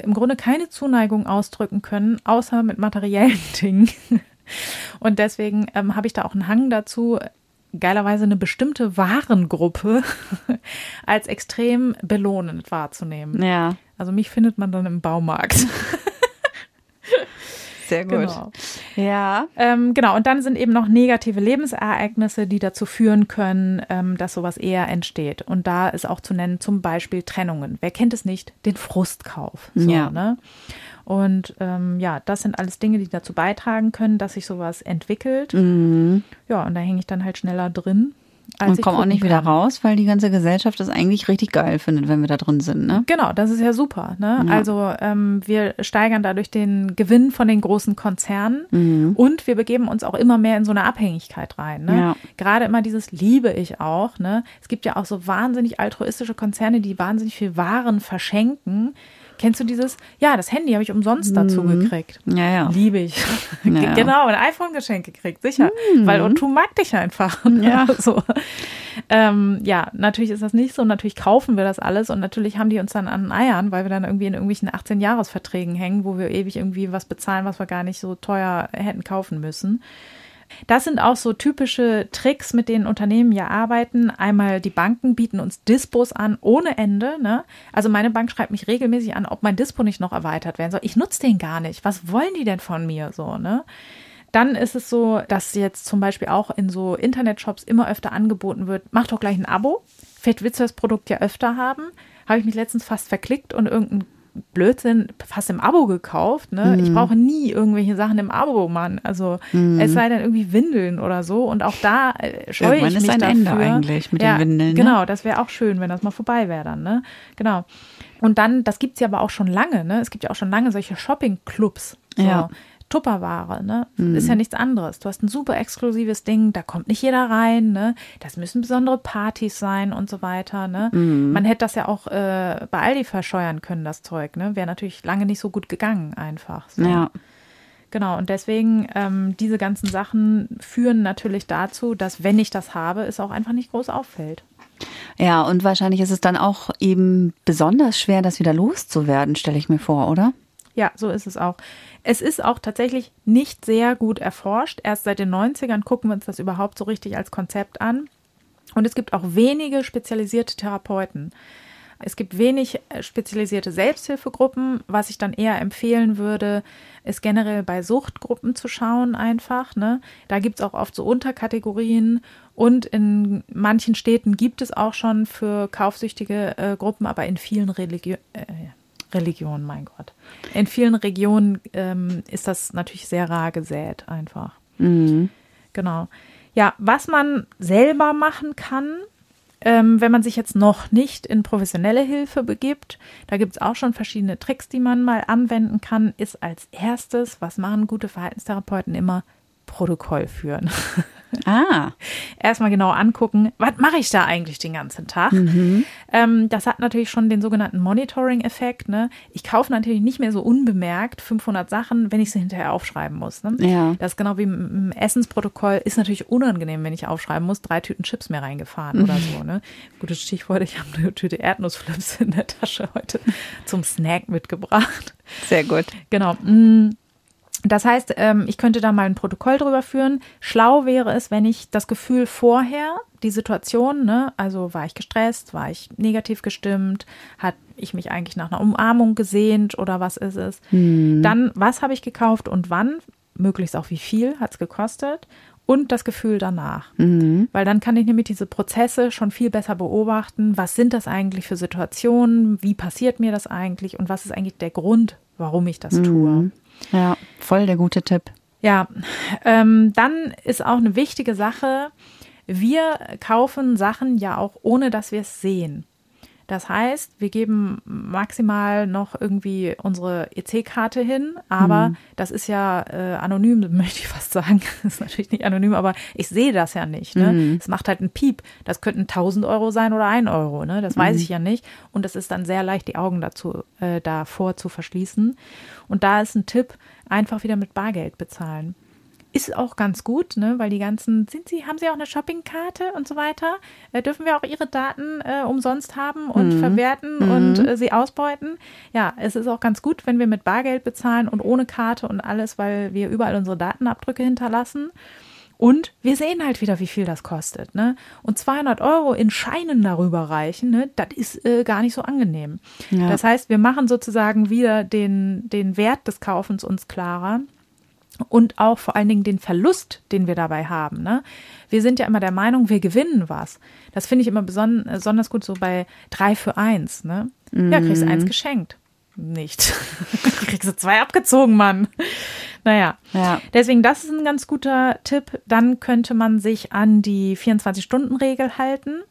im Grunde keine Zuneigung ausdrücken können, außer mit materiellen Dingen. Und deswegen ähm, habe ich da auch einen Hang dazu, geilerweise eine bestimmte Warengruppe als extrem belohnend wahrzunehmen. Ja. Also mich findet man dann im Baumarkt. Sehr gut. Genau. Ja. Ähm, genau, und dann sind eben noch negative Lebensereignisse, die dazu führen können, ähm, dass sowas eher entsteht. Und da ist auch zu nennen zum Beispiel Trennungen. Wer kennt es nicht? Den Frustkauf. So, Ja. Ne? Und ähm, ja, das sind alles Dinge, die dazu beitragen können, dass sich sowas entwickelt. Ja, und da hänge ich dann halt schneller drin. Als Und ich kommen auch nicht wieder kann. raus, weil die ganze Gesellschaft das eigentlich richtig geil findet, wenn wir da drin sind, ne? Genau, das ist ja super. Ne? Also ähm, wir steigern dadurch den Gewinn von den großen Konzernen und wir begeben uns auch immer mehr in so eine Abhängigkeit rein. Ne? Ja. Gerade immer dieses liebe ich auch. Ne? Es gibt ja auch so wahnsinnig altruistische Konzerne, die wahnsinnig viel Waren verschenken. Kennst du dieses? Ja, das Handy habe ich umsonst dazu gekriegt. Ja, ja. Liebe ich. Ja. Genau, ein iPhone-Geschenk gekriegt, sicher. Weil O2 mag dich einfach. Ja. so. ähm, ja, natürlich ist das nicht so. Natürlich kaufen wir das alles und natürlich haben die uns dann an den Eiern, weil wir dann irgendwie in irgendwelchen 18-Jahres-Verträgen hängen, wo wir ewig irgendwie was bezahlen, was wir gar nicht so teuer hätten kaufen müssen. Das sind auch so typische Tricks, mit denen Unternehmen ja arbeiten. Einmal die Banken bieten uns Dispos an ohne Ende. Ne? Also meine Bank schreibt mich regelmäßig an, ob mein Dispo nicht noch erweitert werden soll. Ich nutze den gar nicht. Was wollen die denn von mir so? Ne? Dann ist es so, dass jetzt zum Beispiel auch in so Internetshops immer öfter angeboten wird, mach doch gleich ein Abo. Vielleicht willst du das Produkt ja öfter haben. Habe ich mich letztens fast verklickt und irgendein Blödsinn fast im Abo gekauft. Ne? Ich brauche nie irgendwelche Sachen im Abo, Mann. Also es sei denn irgendwie Windeln oder so. Und auch da äh, scheue Irgendwann ich ist mich ein dafür. Ende eigentlich mit den ja, Windeln, ne? Genau, das wäre auch schön, wenn das mal vorbei wäre dann. Ne? Genau. Und dann, das gibt's ja aber auch schon lange. Ne? Es gibt ja auch schon lange solche Shopping-Clubs. So. Ja. Tupperware, ne? Mhm. Ist ja nichts anderes. Du hast ein super exklusives Ding, da kommt nicht jeder rein, ne? Das müssen besondere Partys sein und so weiter, ne? Mhm. Man hätte das ja auch äh, bei Aldi verscheuern können, das Zeug, ne? Wäre natürlich lange nicht so gut gegangen, einfach. So. Ja. Genau, und deswegen, ähm, diese ganzen Sachen führen natürlich dazu, dass, wenn ich das habe, es auch einfach nicht groß auffällt. Ja, und wahrscheinlich ist es dann auch eben besonders schwer, das wieder loszuwerden, stelle ich mir vor, oder? Ja, so ist es auch. Es ist auch tatsächlich nicht sehr gut erforscht. Erst seit den 90ern gucken wir uns das überhaupt so richtig als Konzept an. Und es gibt auch wenige spezialisierte Therapeuten. Es gibt wenig äh, spezialisierte Selbsthilfegruppen. Was ich dann eher empfehlen würde, ist generell bei Suchtgruppen zu schauen einfach. Ne? Da gibt es auch oft so Unterkategorien. Und in manchen Städten gibt es auch schon für kaufsüchtige äh, Gruppen, aber in vielen Religio äh, Religion, mein Gott. In vielen Regionen ähm, ist das natürlich sehr rar gesät, einfach. Mhm. Genau. Ja, was man selber machen kann, ähm, wenn man sich jetzt noch nicht in professionelle Hilfe begibt, da gibt es auch schon verschiedene Tricks, die man mal anwenden kann, ist als erstes, was machen gute Verhaltenstherapeuten immer, Protokoll führen. Ah. Erstmal genau angucken, was mache ich da eigentlich den ganzen Tag? Mhm. Ähm, das hat natürlich schon den sogenannten Monitoring-Effekt. Ne? Ich kaufe natürlich nicht mehr so unbemerkt 500 Sachen, wenn ich sie hinterher aufschreiben muss. Ne? Ja. Das ist genau wie im Essensprotokoll. Ist natürlich unangenehm, wenn ich aufschreiben muss, drei Tüten Chips mehr reingefahren oder so. Ne? Gutes Stichwort, ich habe eine Tüte Erdnussflips in der Tasche heute zum Snack mitgebracht. Sehr gut. Genau. Mm. Das heißt, ähm, ich könnte da mal ein Protokoll drüber führen. Schlau wäre es, wenn ich das Gefühl vorher, die Situation, ne, also war ich gestresst, war ich negativ gestimmt, hat ich mich eigentlich nach einer Umarmung gesehnt oder was ist es? Dann, was habe ich gekauft und wann, möglichst auch wie viel hat es gekostet und das Gefühl danach. Weil dann kann ich nämlich diese Prozesse schon viel besser beobachten. Was sind das eigentlich für Situationen? Wie passiert mir das eigentlich? Und was ist eigentlich der Grund, warum ich das tue? Ja, voll der gute Tipp. Ja, ähm, dann ist auch eine wichtige Sache, wir kaufen Sachen ja auch ohne, dass wir es sehen. Das heißt, wir geben maximal noch irgendwie unsere EC-Karte hin, aber das ist ja äh, anonym, möchte ich fast sagen. Das ist natürlich nicht anonym, aber ich sehe das ja nicht. Ne? Es macht halt einen Piep. Das könnten 1000 Euro sein oder ein Euro. Ne? Das weiß ich ja nicht. Und es ist dann sehr leicht, die Augen dazu äh, davor zu verschließen. Und da ist ein Tipp, einfach wieder mit Bargeld bezahlen. Ist auch ganz gut, ne? weil die ganzen, sind sie, haben sie auch eine Shoppingkarte und so weiter? Äh, dürfen wir auch ihre Daten äh, umsonst haben und verwerten und äh, sie ausbeuten? Ja, es ist auch ganz gut, wenn wir mit Bargeld bezahlen und ohne Karte und alles, weil wir überall unsere Datenabdrücke hinterlassen. Und wir sehen halt wieder, wie viel das kostet. Ne? Und 200 Euro in Scheinen darüber reichen, ne? das ist äh, gar nicht so angenehm. Ja. Das heißt, wir machen sozusagen wieder den, den Wert des Kaufens uns klarer und auch vor allen Dingen den Verlust, den wir dabei haben. Ne? Wir sind ja immer der Meinung, wir gewinnen was. Das finde ich immer beson besonders gut so bei drei für eins. Ne? Ja, kriegst eins geschenkt. Nicht. kriegst du zwei abgezogen, Mann. Naja, Ja. deswegen, das ist ein ganz guter Tipp. Dann könnte man sich an die 24-Stunden-Regel halten.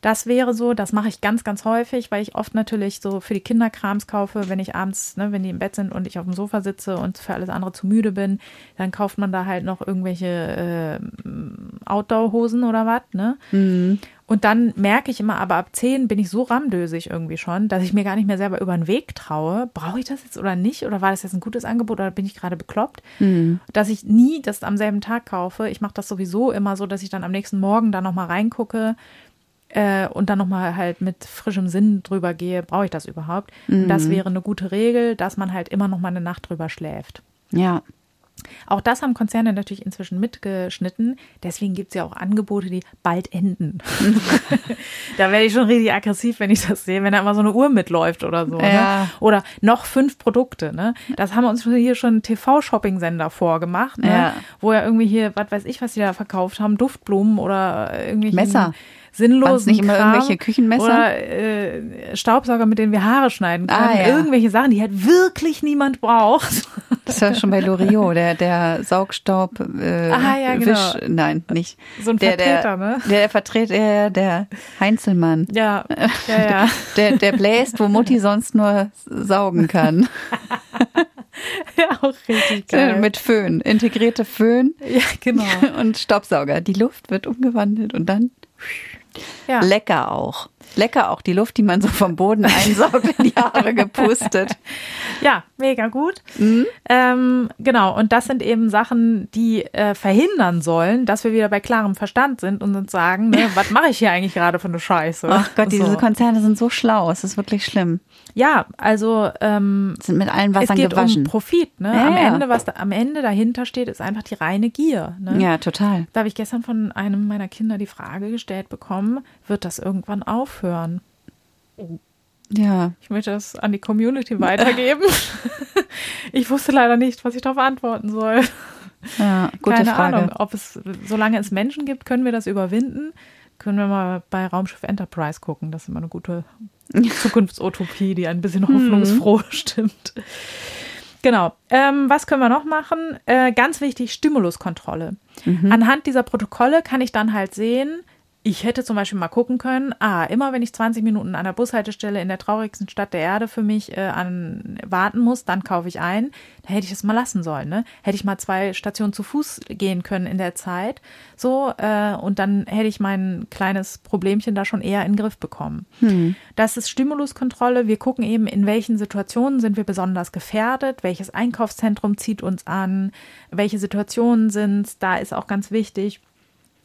Das wäre so, das mache ich ganz, ganz häufig, weil ich oft natürlich so für die Kinder Krams kaufe, wenn ich abends, ne, wenn die im Bett sind und ich auf dem Sofa sitze und für alles andere zu müde bin, dann kauft man da halt noch irgendwelche äh, Outdoor-Hosen oder was, ne? Und dann merke ich immer, aber ab 10 bin ich so ramdösig irgendwie schon, dass ich mir gar nicht mehr selber über den Weg traue. Brauche ich das jetzt oder nicht? Oder war das jetzt ein gutes Angebot oder bin ich gerade bekloppt? Dass ich nie das am selben Tag kaufe. Ich mache das sowieso immer so, dass ich dann am nächsten Morgen da nochmal reingucke äh, und dann nochmal halt mit frischem Sinn drüber gehe, brauche ich das überhaupt? Und das wäre eine gute Regel, dass man halt immer noch mal eine Nacht drüber schläft. Ja. Auch das haben Konzerne natürlich inzwischen mitgeschnitten. Deswegen gibt es ja auch Angebote, die bald enden. da werde ich schon richtig aggressiv, wenn ich das sehe, wenn da immer so eine Uhr mitläuft oder so. Ja. Ne? Oder noch fünf Produkte. Ne? Das haben uns hier schon TV-Shopping-Sender vorgemacht, ne? Ja. wo ja irgendwie hier, was weiß ich, was die da verkauft haben, Duftblumen oder irgendwelche Messer. Sinnlosen Waren's nicht immer Kram. irgendwelche Küchenmesser? Oder äh, Staubsauger, mit denen wir Haare schneiden können. Ah, ja. Irgendwelche Sachen, die halt wirklich niemand braucht. Das ja schon bei Loriot, der, der Saugstaub. Äh, Ah, ja, genau. Wisch, nein, nicht. So ein der, Vertreter, der, ne? Der, der Vertreter, der, der Heinzelmann. Ja, ja, ja. Der, der bläst, wo Mutti sonst nur saugen kann. ja auch richtig geil. Mit Föhn. Integrierte Föhn ja, genau. und Staubsauger. Die Luft wird umgewandelt und dann Ja. lecker auch. Lecker auch die Luft, die man so vom Boden einsaugt, in die Haare gepustet. Ja, mega gut. Mhm. Ähm, genau, und das sind eben Sachen, die äh, verhindern sollen, dass wir wieder bei klarem Verstand sind und uns sagen, ne, was mache ich hier eigentlich gerade für eine Scheiße? Ach Gott, diese so. Konzerne sind so schlau. Es ist wirklich schlimm. Ja, also ähm, Sind mit allen es Wassern geht gewaschen. um Profit. Ne? Ja, am. Ende, was da, am Ende dahinter steht, ist einfach die reine Gier. Ne? ja, total. Da habe ich gestern von einem meiner Kinder die Frage gestellt bekommen, wird das irgendwann aufhören? Ja. Ich möchte das an die Community weitergeben. ich wusste leider nicht, was ich darauf antworten soll. Ja, gute Keine Frage. Ahnung, ob es, solange es Menschen gibt, können wir das überwinden. können wir mal bei Raumschiff Enterprise gucken. Das ist immer eine gute Zukunftsutopie, die ein bisschen hoffnungsfroh stimmt. Genau. Ähm, was können wir noch machen? Äh, ganz wichtig, Stimuluskontrolle. Mhm. Anhand dieser Protokolle kann ich dann halt sehen, ich hätte zum Beispiel mal gucken können, ah, immer wenn ich 20 Minuten an der Bushaltestelle in der traurigsten Stadt der Erde für mich äh, an, warten muss, dann kaufe ich ein. Da hätte ich es mal lassen sollen, ne? Hätte ich mal zwei Stationen zu Fuß gehen können in der Zeit. So, äh, und dann hätte ich mein kleines Problemchen da schon eher in den Griff bekommen. Hm. Das ist Stimuluskontrolle. Wir gucken eben, in welchen Situationen sind wir besonders gefährdet, welches Einkaufszentrum zieht uns an, welche Situationen sind Da ist auch ganz wichtig,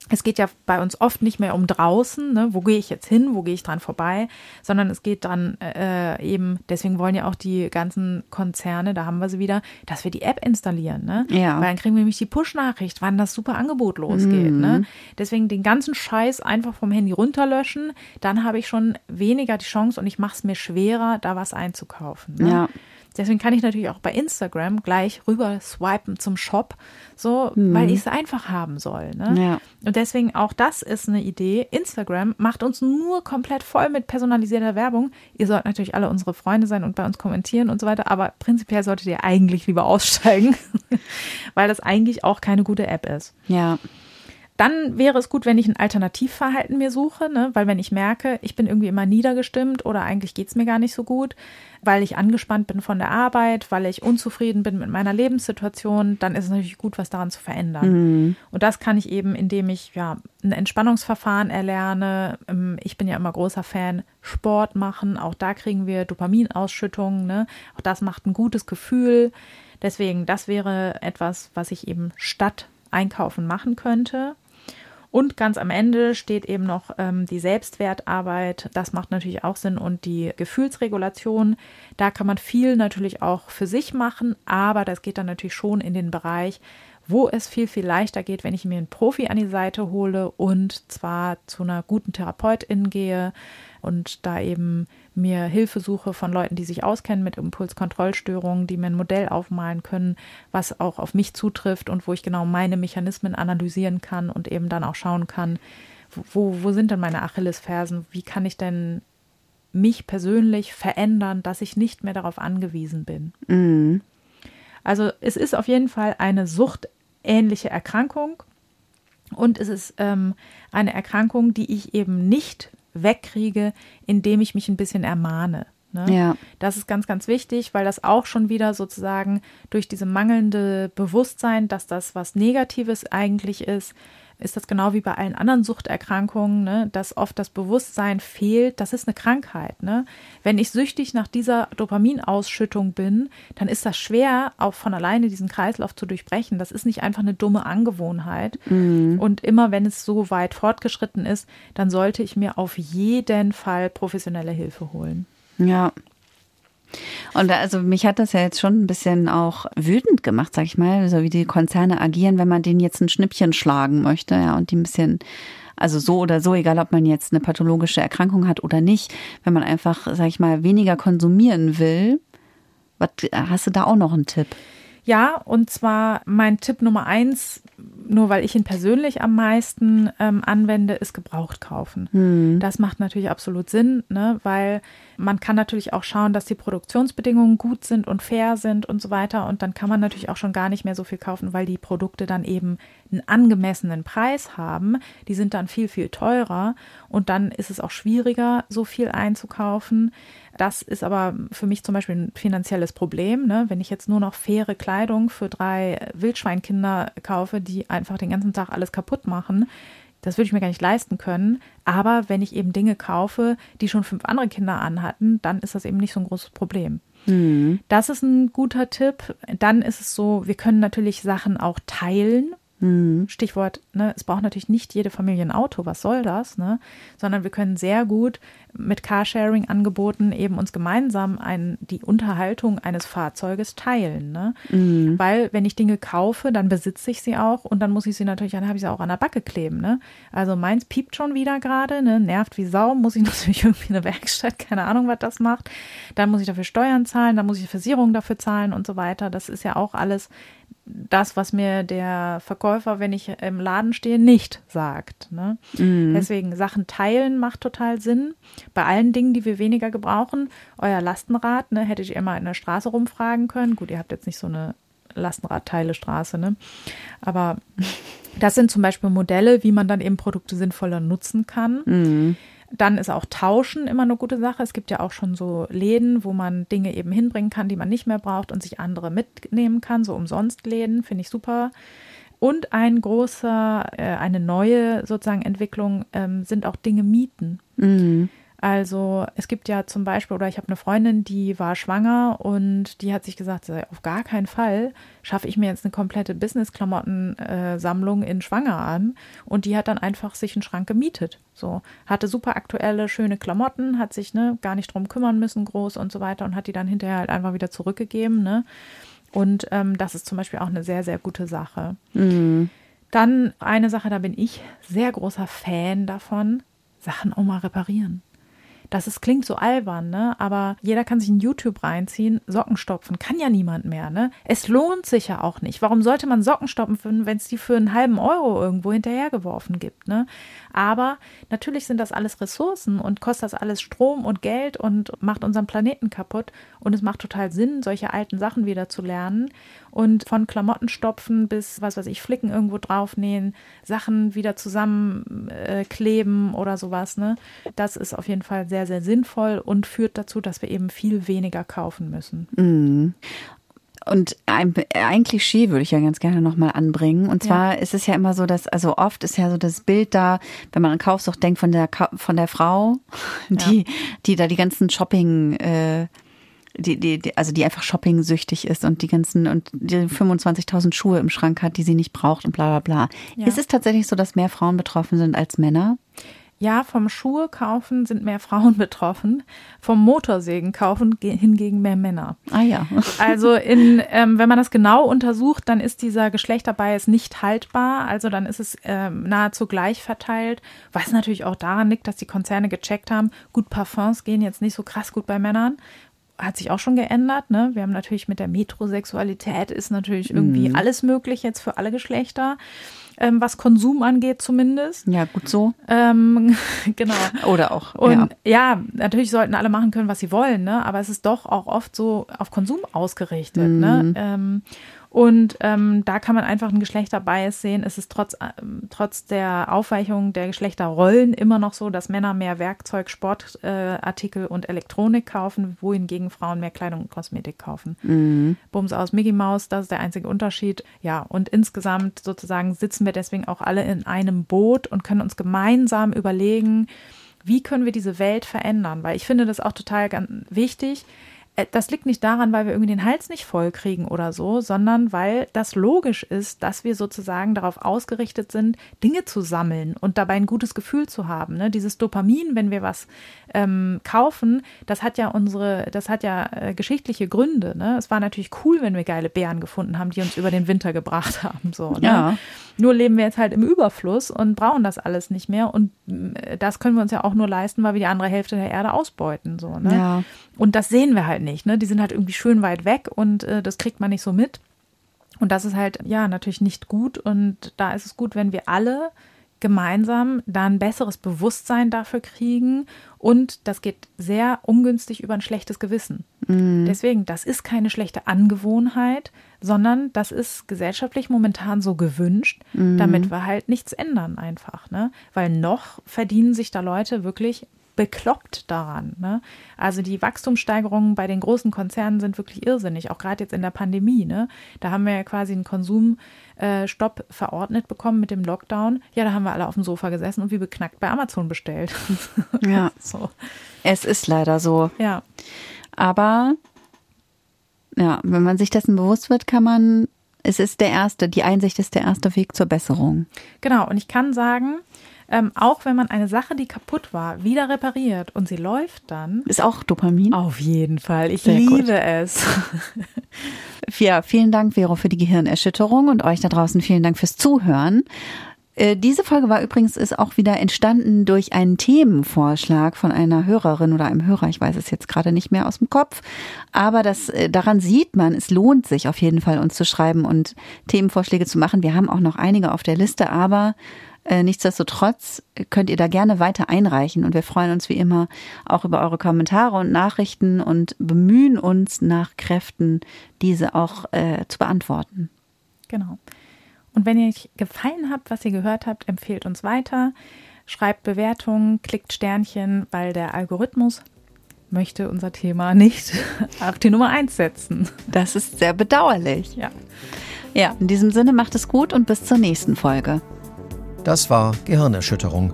es geht ja bei uns oft nicht mehr um draußen, ne? wo gehe ich jetzt hin, wo gehe ich dran vorbei, sondern es geht dann äh, eben, deswegen wollen ja auch die ganzen Konzerne, da haben wir sie wieder, dass wir die App installieren, ne? Ja. Weil dann kriegen wir nämlich die Push-Nachricht, wann das super Angebot losgeht. Mhm. Ne? Deswegen den ganzen Scheiß einfach vom Handy runterlöschen, dann habe ich schon weniger die Chance und ich mache es mir schwerer, da was einzukaufen. Ne? Ja. Deswegen kann ich natürlich auch bei Instagram gleich rüber swipen zum Shop, so, mhm. weil ich es einfach haben soll. Ne? Ja. Und deswegen auch das ist eine Idee. Instagram macht uns nur komplett voll mit personalisierter Werbung. Ihr sollt natürlich alle unsere Freunde sein und bei uns kommentieren und so weiter, aber prinzipiell solltet ihr eigentlich lieber aussteigen, weil das eigentlich auch keine gute App ist. Ja. Dann wäre es gut, wenn ich ein Alternativverhalten mir suche, ne? weil wenn ich merke, ich bin irgendwie immer niedergestimmt oder eigentlich geht es mir gar nicht so gut, weil ich angespannt bin von der Arbeit, weil ich unzufrieden bin mit meiner Lebenssituation, dann ist es natürlich gut, was daran zu verändern. Mhm. Und das kann ich eben, indem ich ja ein Entspannungsverfahren erlerne. Ähm, ich bin ja immer großer Fan, Sport machen. Auch da kriegen wir Dopaminausschüttungen. Ne? Auch das macht ein gutes Gefühl. Deswegen, das wäre etwas, was ich eben statt Einkaufen machen könnte. Und ganz am Ende steht eben noch ähm, die Selbstwertarbeit. Das macht natürlich auch Sinn. Und die Gefühlsregulation. Da kann man viel natürlich auch für sich machen. Aber das geht dann natürlich schon in den Bereich, wo es viel, viel leichter geht, wenn ich mir einen Profi an die Seite hole und zwar zu einer guten Therapeutin gehe und da eben mir Hilfe suche von Leuten, die sich auskennen mit Impulskontrollstörungen, die mir ein Modell aufmalen können, was auch auf mich zutrifft und wo ich genau meine Mechanismen analysieren kann und eben dann auch schauen kann, wo, wo sind denn meine Achillesfersen? Wie kann ich denn mich persönlich verändern, dass ich nicht mehr darauf angewiesen bin? Mhm. Also es ist auf jeden Fall eine suchtähnliche Erkrankung und es ist ähm, eine Erkrankung, die ich eben nicht wegkriege, indem ich mich ein bisschen ermahne. Ne? Ja. Das ist ganz, ganz wichtig, weil das auch schon wieder sozusagen durch diese mangelnde Bewusstsein, dass das was Negatives eigentlich ist, ist das genau wie bei allen anderen Suchterkrankungen, ne, dass oft das Bewusstsein fehlt, das ist eine Krankheit. Ne? Wenn ich süchtig nach dieser Dopaminausschüttung bin, dann ist das schwer, auch von alleine diesen Kreislauf zu durchbrechen. Das ist nicht einfach eine dumme Angewohnheit. Mhm. Und immer wenn es so weit fortgeschritten ist, dann sollte ich mir auf jeden Fall professionelle Hilfe holen. Ja, und also mich hat das ja jetzt schon ein bisschen auch wütend gemacht, sag ich mal, so wie die Konzerne agieren, wenn man denen jetzt ein Schnippchen schlagen möchte, ja, und die ein bisschen also so oder so, egal ob man jetzt eine pathologische Erkrankung hat oder nicht, wenn man einfach, sag ich mal, weniger konsumieren will. Was, hast du da auch noch einen Tipp? Ja, und zwar mein Tipp Nummer eins, nur weil ich ihn persönlich am meisten ähm, anwende, ist gebraucht kaufen. Hm. Das macht natürlich absolut Sinn, ne, weil man kann natürlich auch schauen, dass die Produktionsbedingungen gut sind und fair sind und so weiter. Und dann kann man natürlich auch schon gar nicht mehr so viel kaufen, weil die Produkte dann eben einen angemessenen Preis haben. Die sind dann viel, viel teurer und dann ist es auch schwieriger, so viel einzukaufen. Das ist aber für mich zum Beispiel ein finanzielles Problem. Ne? Wenn ich jetzt nur noch faire Kleidung für drei Wildschweinkinder kaufe, die einfach den ganzen Tag alles kaputt machen, das würde ich mir gar nicht leisten können. Aber wenn ich eben Dinge kaufe, die schon fünf andere Kinder anhatten, dann ist das eben nicht so ein großes Problem. Mhm. Das ist ein guter Tipp. Dann ist es so, wir können natürlich Sachen auch teilen. Mhm. Stichwort, ne, es braucht natürlich nicht jede Familie ein Auto, was soll das, ne? Sondern wir können sehr gut mit Carsharing-Angeboten eben uns gemeinsam ein, die Unterhaltung eines Fahrzeuges teilen. Ne? Mhm. Weil wenn ich Dinge kaufe, dann besitze ich sie auch und dann muss ich sie natürlich, dann habe ich sie auch an der Backe kleben. Ne? Also meins piept schon wieder gerade, ne? nervt wie Sau, muss ich natürlich irgendwie eine Werkstatt, keine Ahnung, was das macht. Dann muss ich dafür Steuern zahlen, dann muss ich Versicherungen dafür zahlen und so weiter. Das ist ja auch alles das, was mir der Verkäufer, wenn ich im Laden stehe, nicht sagt. Ne? Mhm. Deswegen Sachen teilen macht total Sinn. Bei allen Dingen, die wir weniger gebrauchen, euer Lastenrad, ne, hättet ihr immer in der Straße rumfragen können. Gut, ihr habt jetzt nicht so eine Lastenradteile-Straße, ne? Aber das sind zum Beispiel Modelle, wie man dann eben Produkte sinnvoller nutzen kann. Mhm. Dann ist auch Tauschen immer eine gute Sache. Es gibt ja auch schon so Läden, wo man Dinge eben hinbringen kann, die man nicht mehr braucht und sich andere mitnehmen kann, so umsonst Läden, finde ich super. Und ein großer, äh, eine neue sozusagen Entwicklung ähm, sind auch Dinge mieten. Mhm. Also es gibt ja zum Beispiel, oder ich habe eine Freundin, die war schwanger und die hat sich gesagt, auf gar keinen Fall schaffe ich mir jetzt eine komplette Business-Klamotten-Sammlung in Schwanger an. Und die hat dann einfach sich einen Schrank gemietet. So, hatte super aktuelle, schöne Klamotten, hat sich ne, gar nicht drum kümmern müssen, groß und so weiter und hat die dann hinterher halt einfach wieder zurückgegeben. Ne? Und ähm, das ist zum Beispiel auch eine sehr, sehr gute Sache. Mhm. Dann eine Sache, da bin ich sehr großer Fan davon, Sachen auch mal reparieren. Das ist, klingt so albern, ne? Aber jeder kann sich in YouTube reinziehen, Socken stopfen, kann ja niemand mehr, ne? Es lohnt sich ja auch nicht. Warum sollte man Socken stopfen, wenn es die für einen halben Euro irgendwo hinterhergeworfen gibt, ne? Aber natürlich sind das alles Ressourcen und kostet das alles Strom und Geld und macht unseren Planeten kaputt. Und es macht total Sinn, solche alten Sachen wieder zu lernen und von Klamotten stopfen bis, was weiß ich, Flicken irgendwo draufnähen, Sachen wieder zusammenkleben äh, oder sowas. Ne? Das ist auf jeden Fall sehr, sehr sinnvoll und führt dazu, dass wir eben viel weniger kaufen müssen. Mhm. Und ein, ein Klischee würde ich ja ganz gerne nochmal anbringen. Und zwar ja. ist es ja immer so, dass, also oft ist ja so das Bild da, wenn man an Kaufsucht denkt, von der, von der Frau, die, ja. die da die ganzen Shopping, äh, die, die, die, also die einfach shopping-süchtig ist und die ganzen und die 25.000 Schuhe im Schrank hat, die sie nicht braucht und bla bla bla. Ja. Ist es tatsächlich so, dass mehr Frauen betroffen sind als Männer? Ja, vom Schuhe kaufen sind mehr Frauen betroffen, vom Motorsägen kaufen hingegen mehr Männer. Ah ja. also in, ähm, wenn man das genau untersucht, dann ist dieser Geschlechterbias nicht haltbar. Also dann ist es ähm, nahezu gleich verteilt, was natürlich auch daran liegt, dass die Konzerne gecheckt haben, gut, Parfums gehen jetzt nicht so krass gut bei Männern hat sich auch schon geändert. Ne? Wir haben natürlich mit der Metrosexualität ist natürlich irgendwie mhm. alles möglich jetzt für alle Geschlechter, ähm, was Konsum angeht zumindest. Ja, gut so. Ähm, genau. Oder auch. Und ja. ja. natürlich sollten alle machen können, was sie wollen, ne? aber es ist doch auch oft so auf Konsum ausgerichtet. Ne? Mhm. Ne? Ähm, und ähm, da kann man einfach einen Geschlechterbias sehen. Es ist trotz, ähm, trotz der Aufweichung der Geschlechterrollen immer noch so, dass Männer mehr Werkzeug, Sportartikel äh, und Elektronik kaufen, wohingegen Frauen mehr Kleidung und Kosmetik kaufen. Mhm. Bums aus Mickey Mouse, das ist der einzige Unterschied. Ja, und insgesamt sozusagen sitzen wir deswegen auch alle in einem Boot und können uns gemeinsam überlegen, wie können wir diese Welt verändern? Weil ich finde das auch total ganz wichtig das liegt nicht daran, weil wir irgendwie den Hals nicht voll kriegen oder so, sondern weil das logisch ist, dass wir sozusagen darauf ausgerichtet sind, Dinge zu sammeln und dabei ein gutes Gefühl zu haben. Ne? Dieses Dopamin, wenn wir was ähm, kaufen, das hat ja unsere, das hat ja äh, geschichtliche Gründe. Ne? Es war natürlich cool, wenn wir geile Bären gefunden haben, die uns über den Winter gebracht haben. So, ne? Ja. Nur leben wir jetzt halt im Überfluss und brauchen das alles nicht mehr. Und äh, das können wir uns ja auch nur leisten, weil wir die andere Hälfte der Erde ausbeuten. So, ne? Ja. Und das sehen wir halt nicht. Ne? Die sind halt irgendwie schön weit weg und äh, das kriegt man nicht so mit. Und das ist halt, ja, natürlich nicht gut. Und da ist es gut, wenn wir alle gemeinsam da ein besseres Bewusstsein dafür kriegen. Und das geht sehr ungünstig über ein schlechtes Gewissen. Mm. Deswegen, das ist keine schlechte Angewohnheit, sondern das ist gesellschaftlich momentan so gewünscht, mm. damit wir halt nichts ändern einfach. Ne? Weil noch verdienen sich da Leute wirklich bekloppt daran. Ne? Also die Wachstumssteigerungen bei den großen Konzernen sind wirklich irrsinnig, auch gerade jetzt in der Pandemie. Ne? Da haben wir ja quasi einen Konsumstopp äh, verordnet bekommen mit dem Lockdown. Ja, da haben wir alle auf dem Sofa gesessen und wie beknackt bei Amazon bestellt. Ja, so. es ist leider so. Ja. Aber ja, wenn man sich dessen bewusst wird, kann man, es ist der erste, die Einsicht ist der erste Weg zur Besserung. Genau, und ich kann sagen, ähm, auch wenn man eine Sache, die kaputt war, wieder repariert und sie läuft dann. Ist auch Dopamin? Auf jeden Fall. Ich Sehr liebe gut. es. ja, vielen Dank, Vero, für die Gehirnerschütterung und euch da draußen vielen Dank fürs Zuhören. Äh, diese Folge war übrigens ist auch wieder entstanden durch einen Themenvorschlag von einer Hörerin oder einem Hörer. Ich weiß es jetzt gerade nicht mehr aus dem Kopf. Aber das, äh, daran sieht man, es lohnt sich auf jeden Fall, uns zu schreiben und Themenvorschläge zu machen. Wir haben auch noch einige auf der Liste, aber äh, nichtsdestotrotz könnt ihr da gerne weiter einreichen und wir freuen uns wie immer auch über eure Kommentare und Nachrichten und bemühen uns nach Kräften, diese auch äh, zu beantworten. Genau. Und wenn ihr euch gefallen habt, was ihr gehört habt, empfehlt uns weiter, schreibt Bewertungen, klickt Sternchen, weil der Algorithmus möchte unser Thema nicht auf die Nummer 1 setzen. Das ist sehr bedauerlich. Ja. Ja, in diesem Sinne macht es gut und bis zur nächsten Folge. Das war Gehirnerschütterung,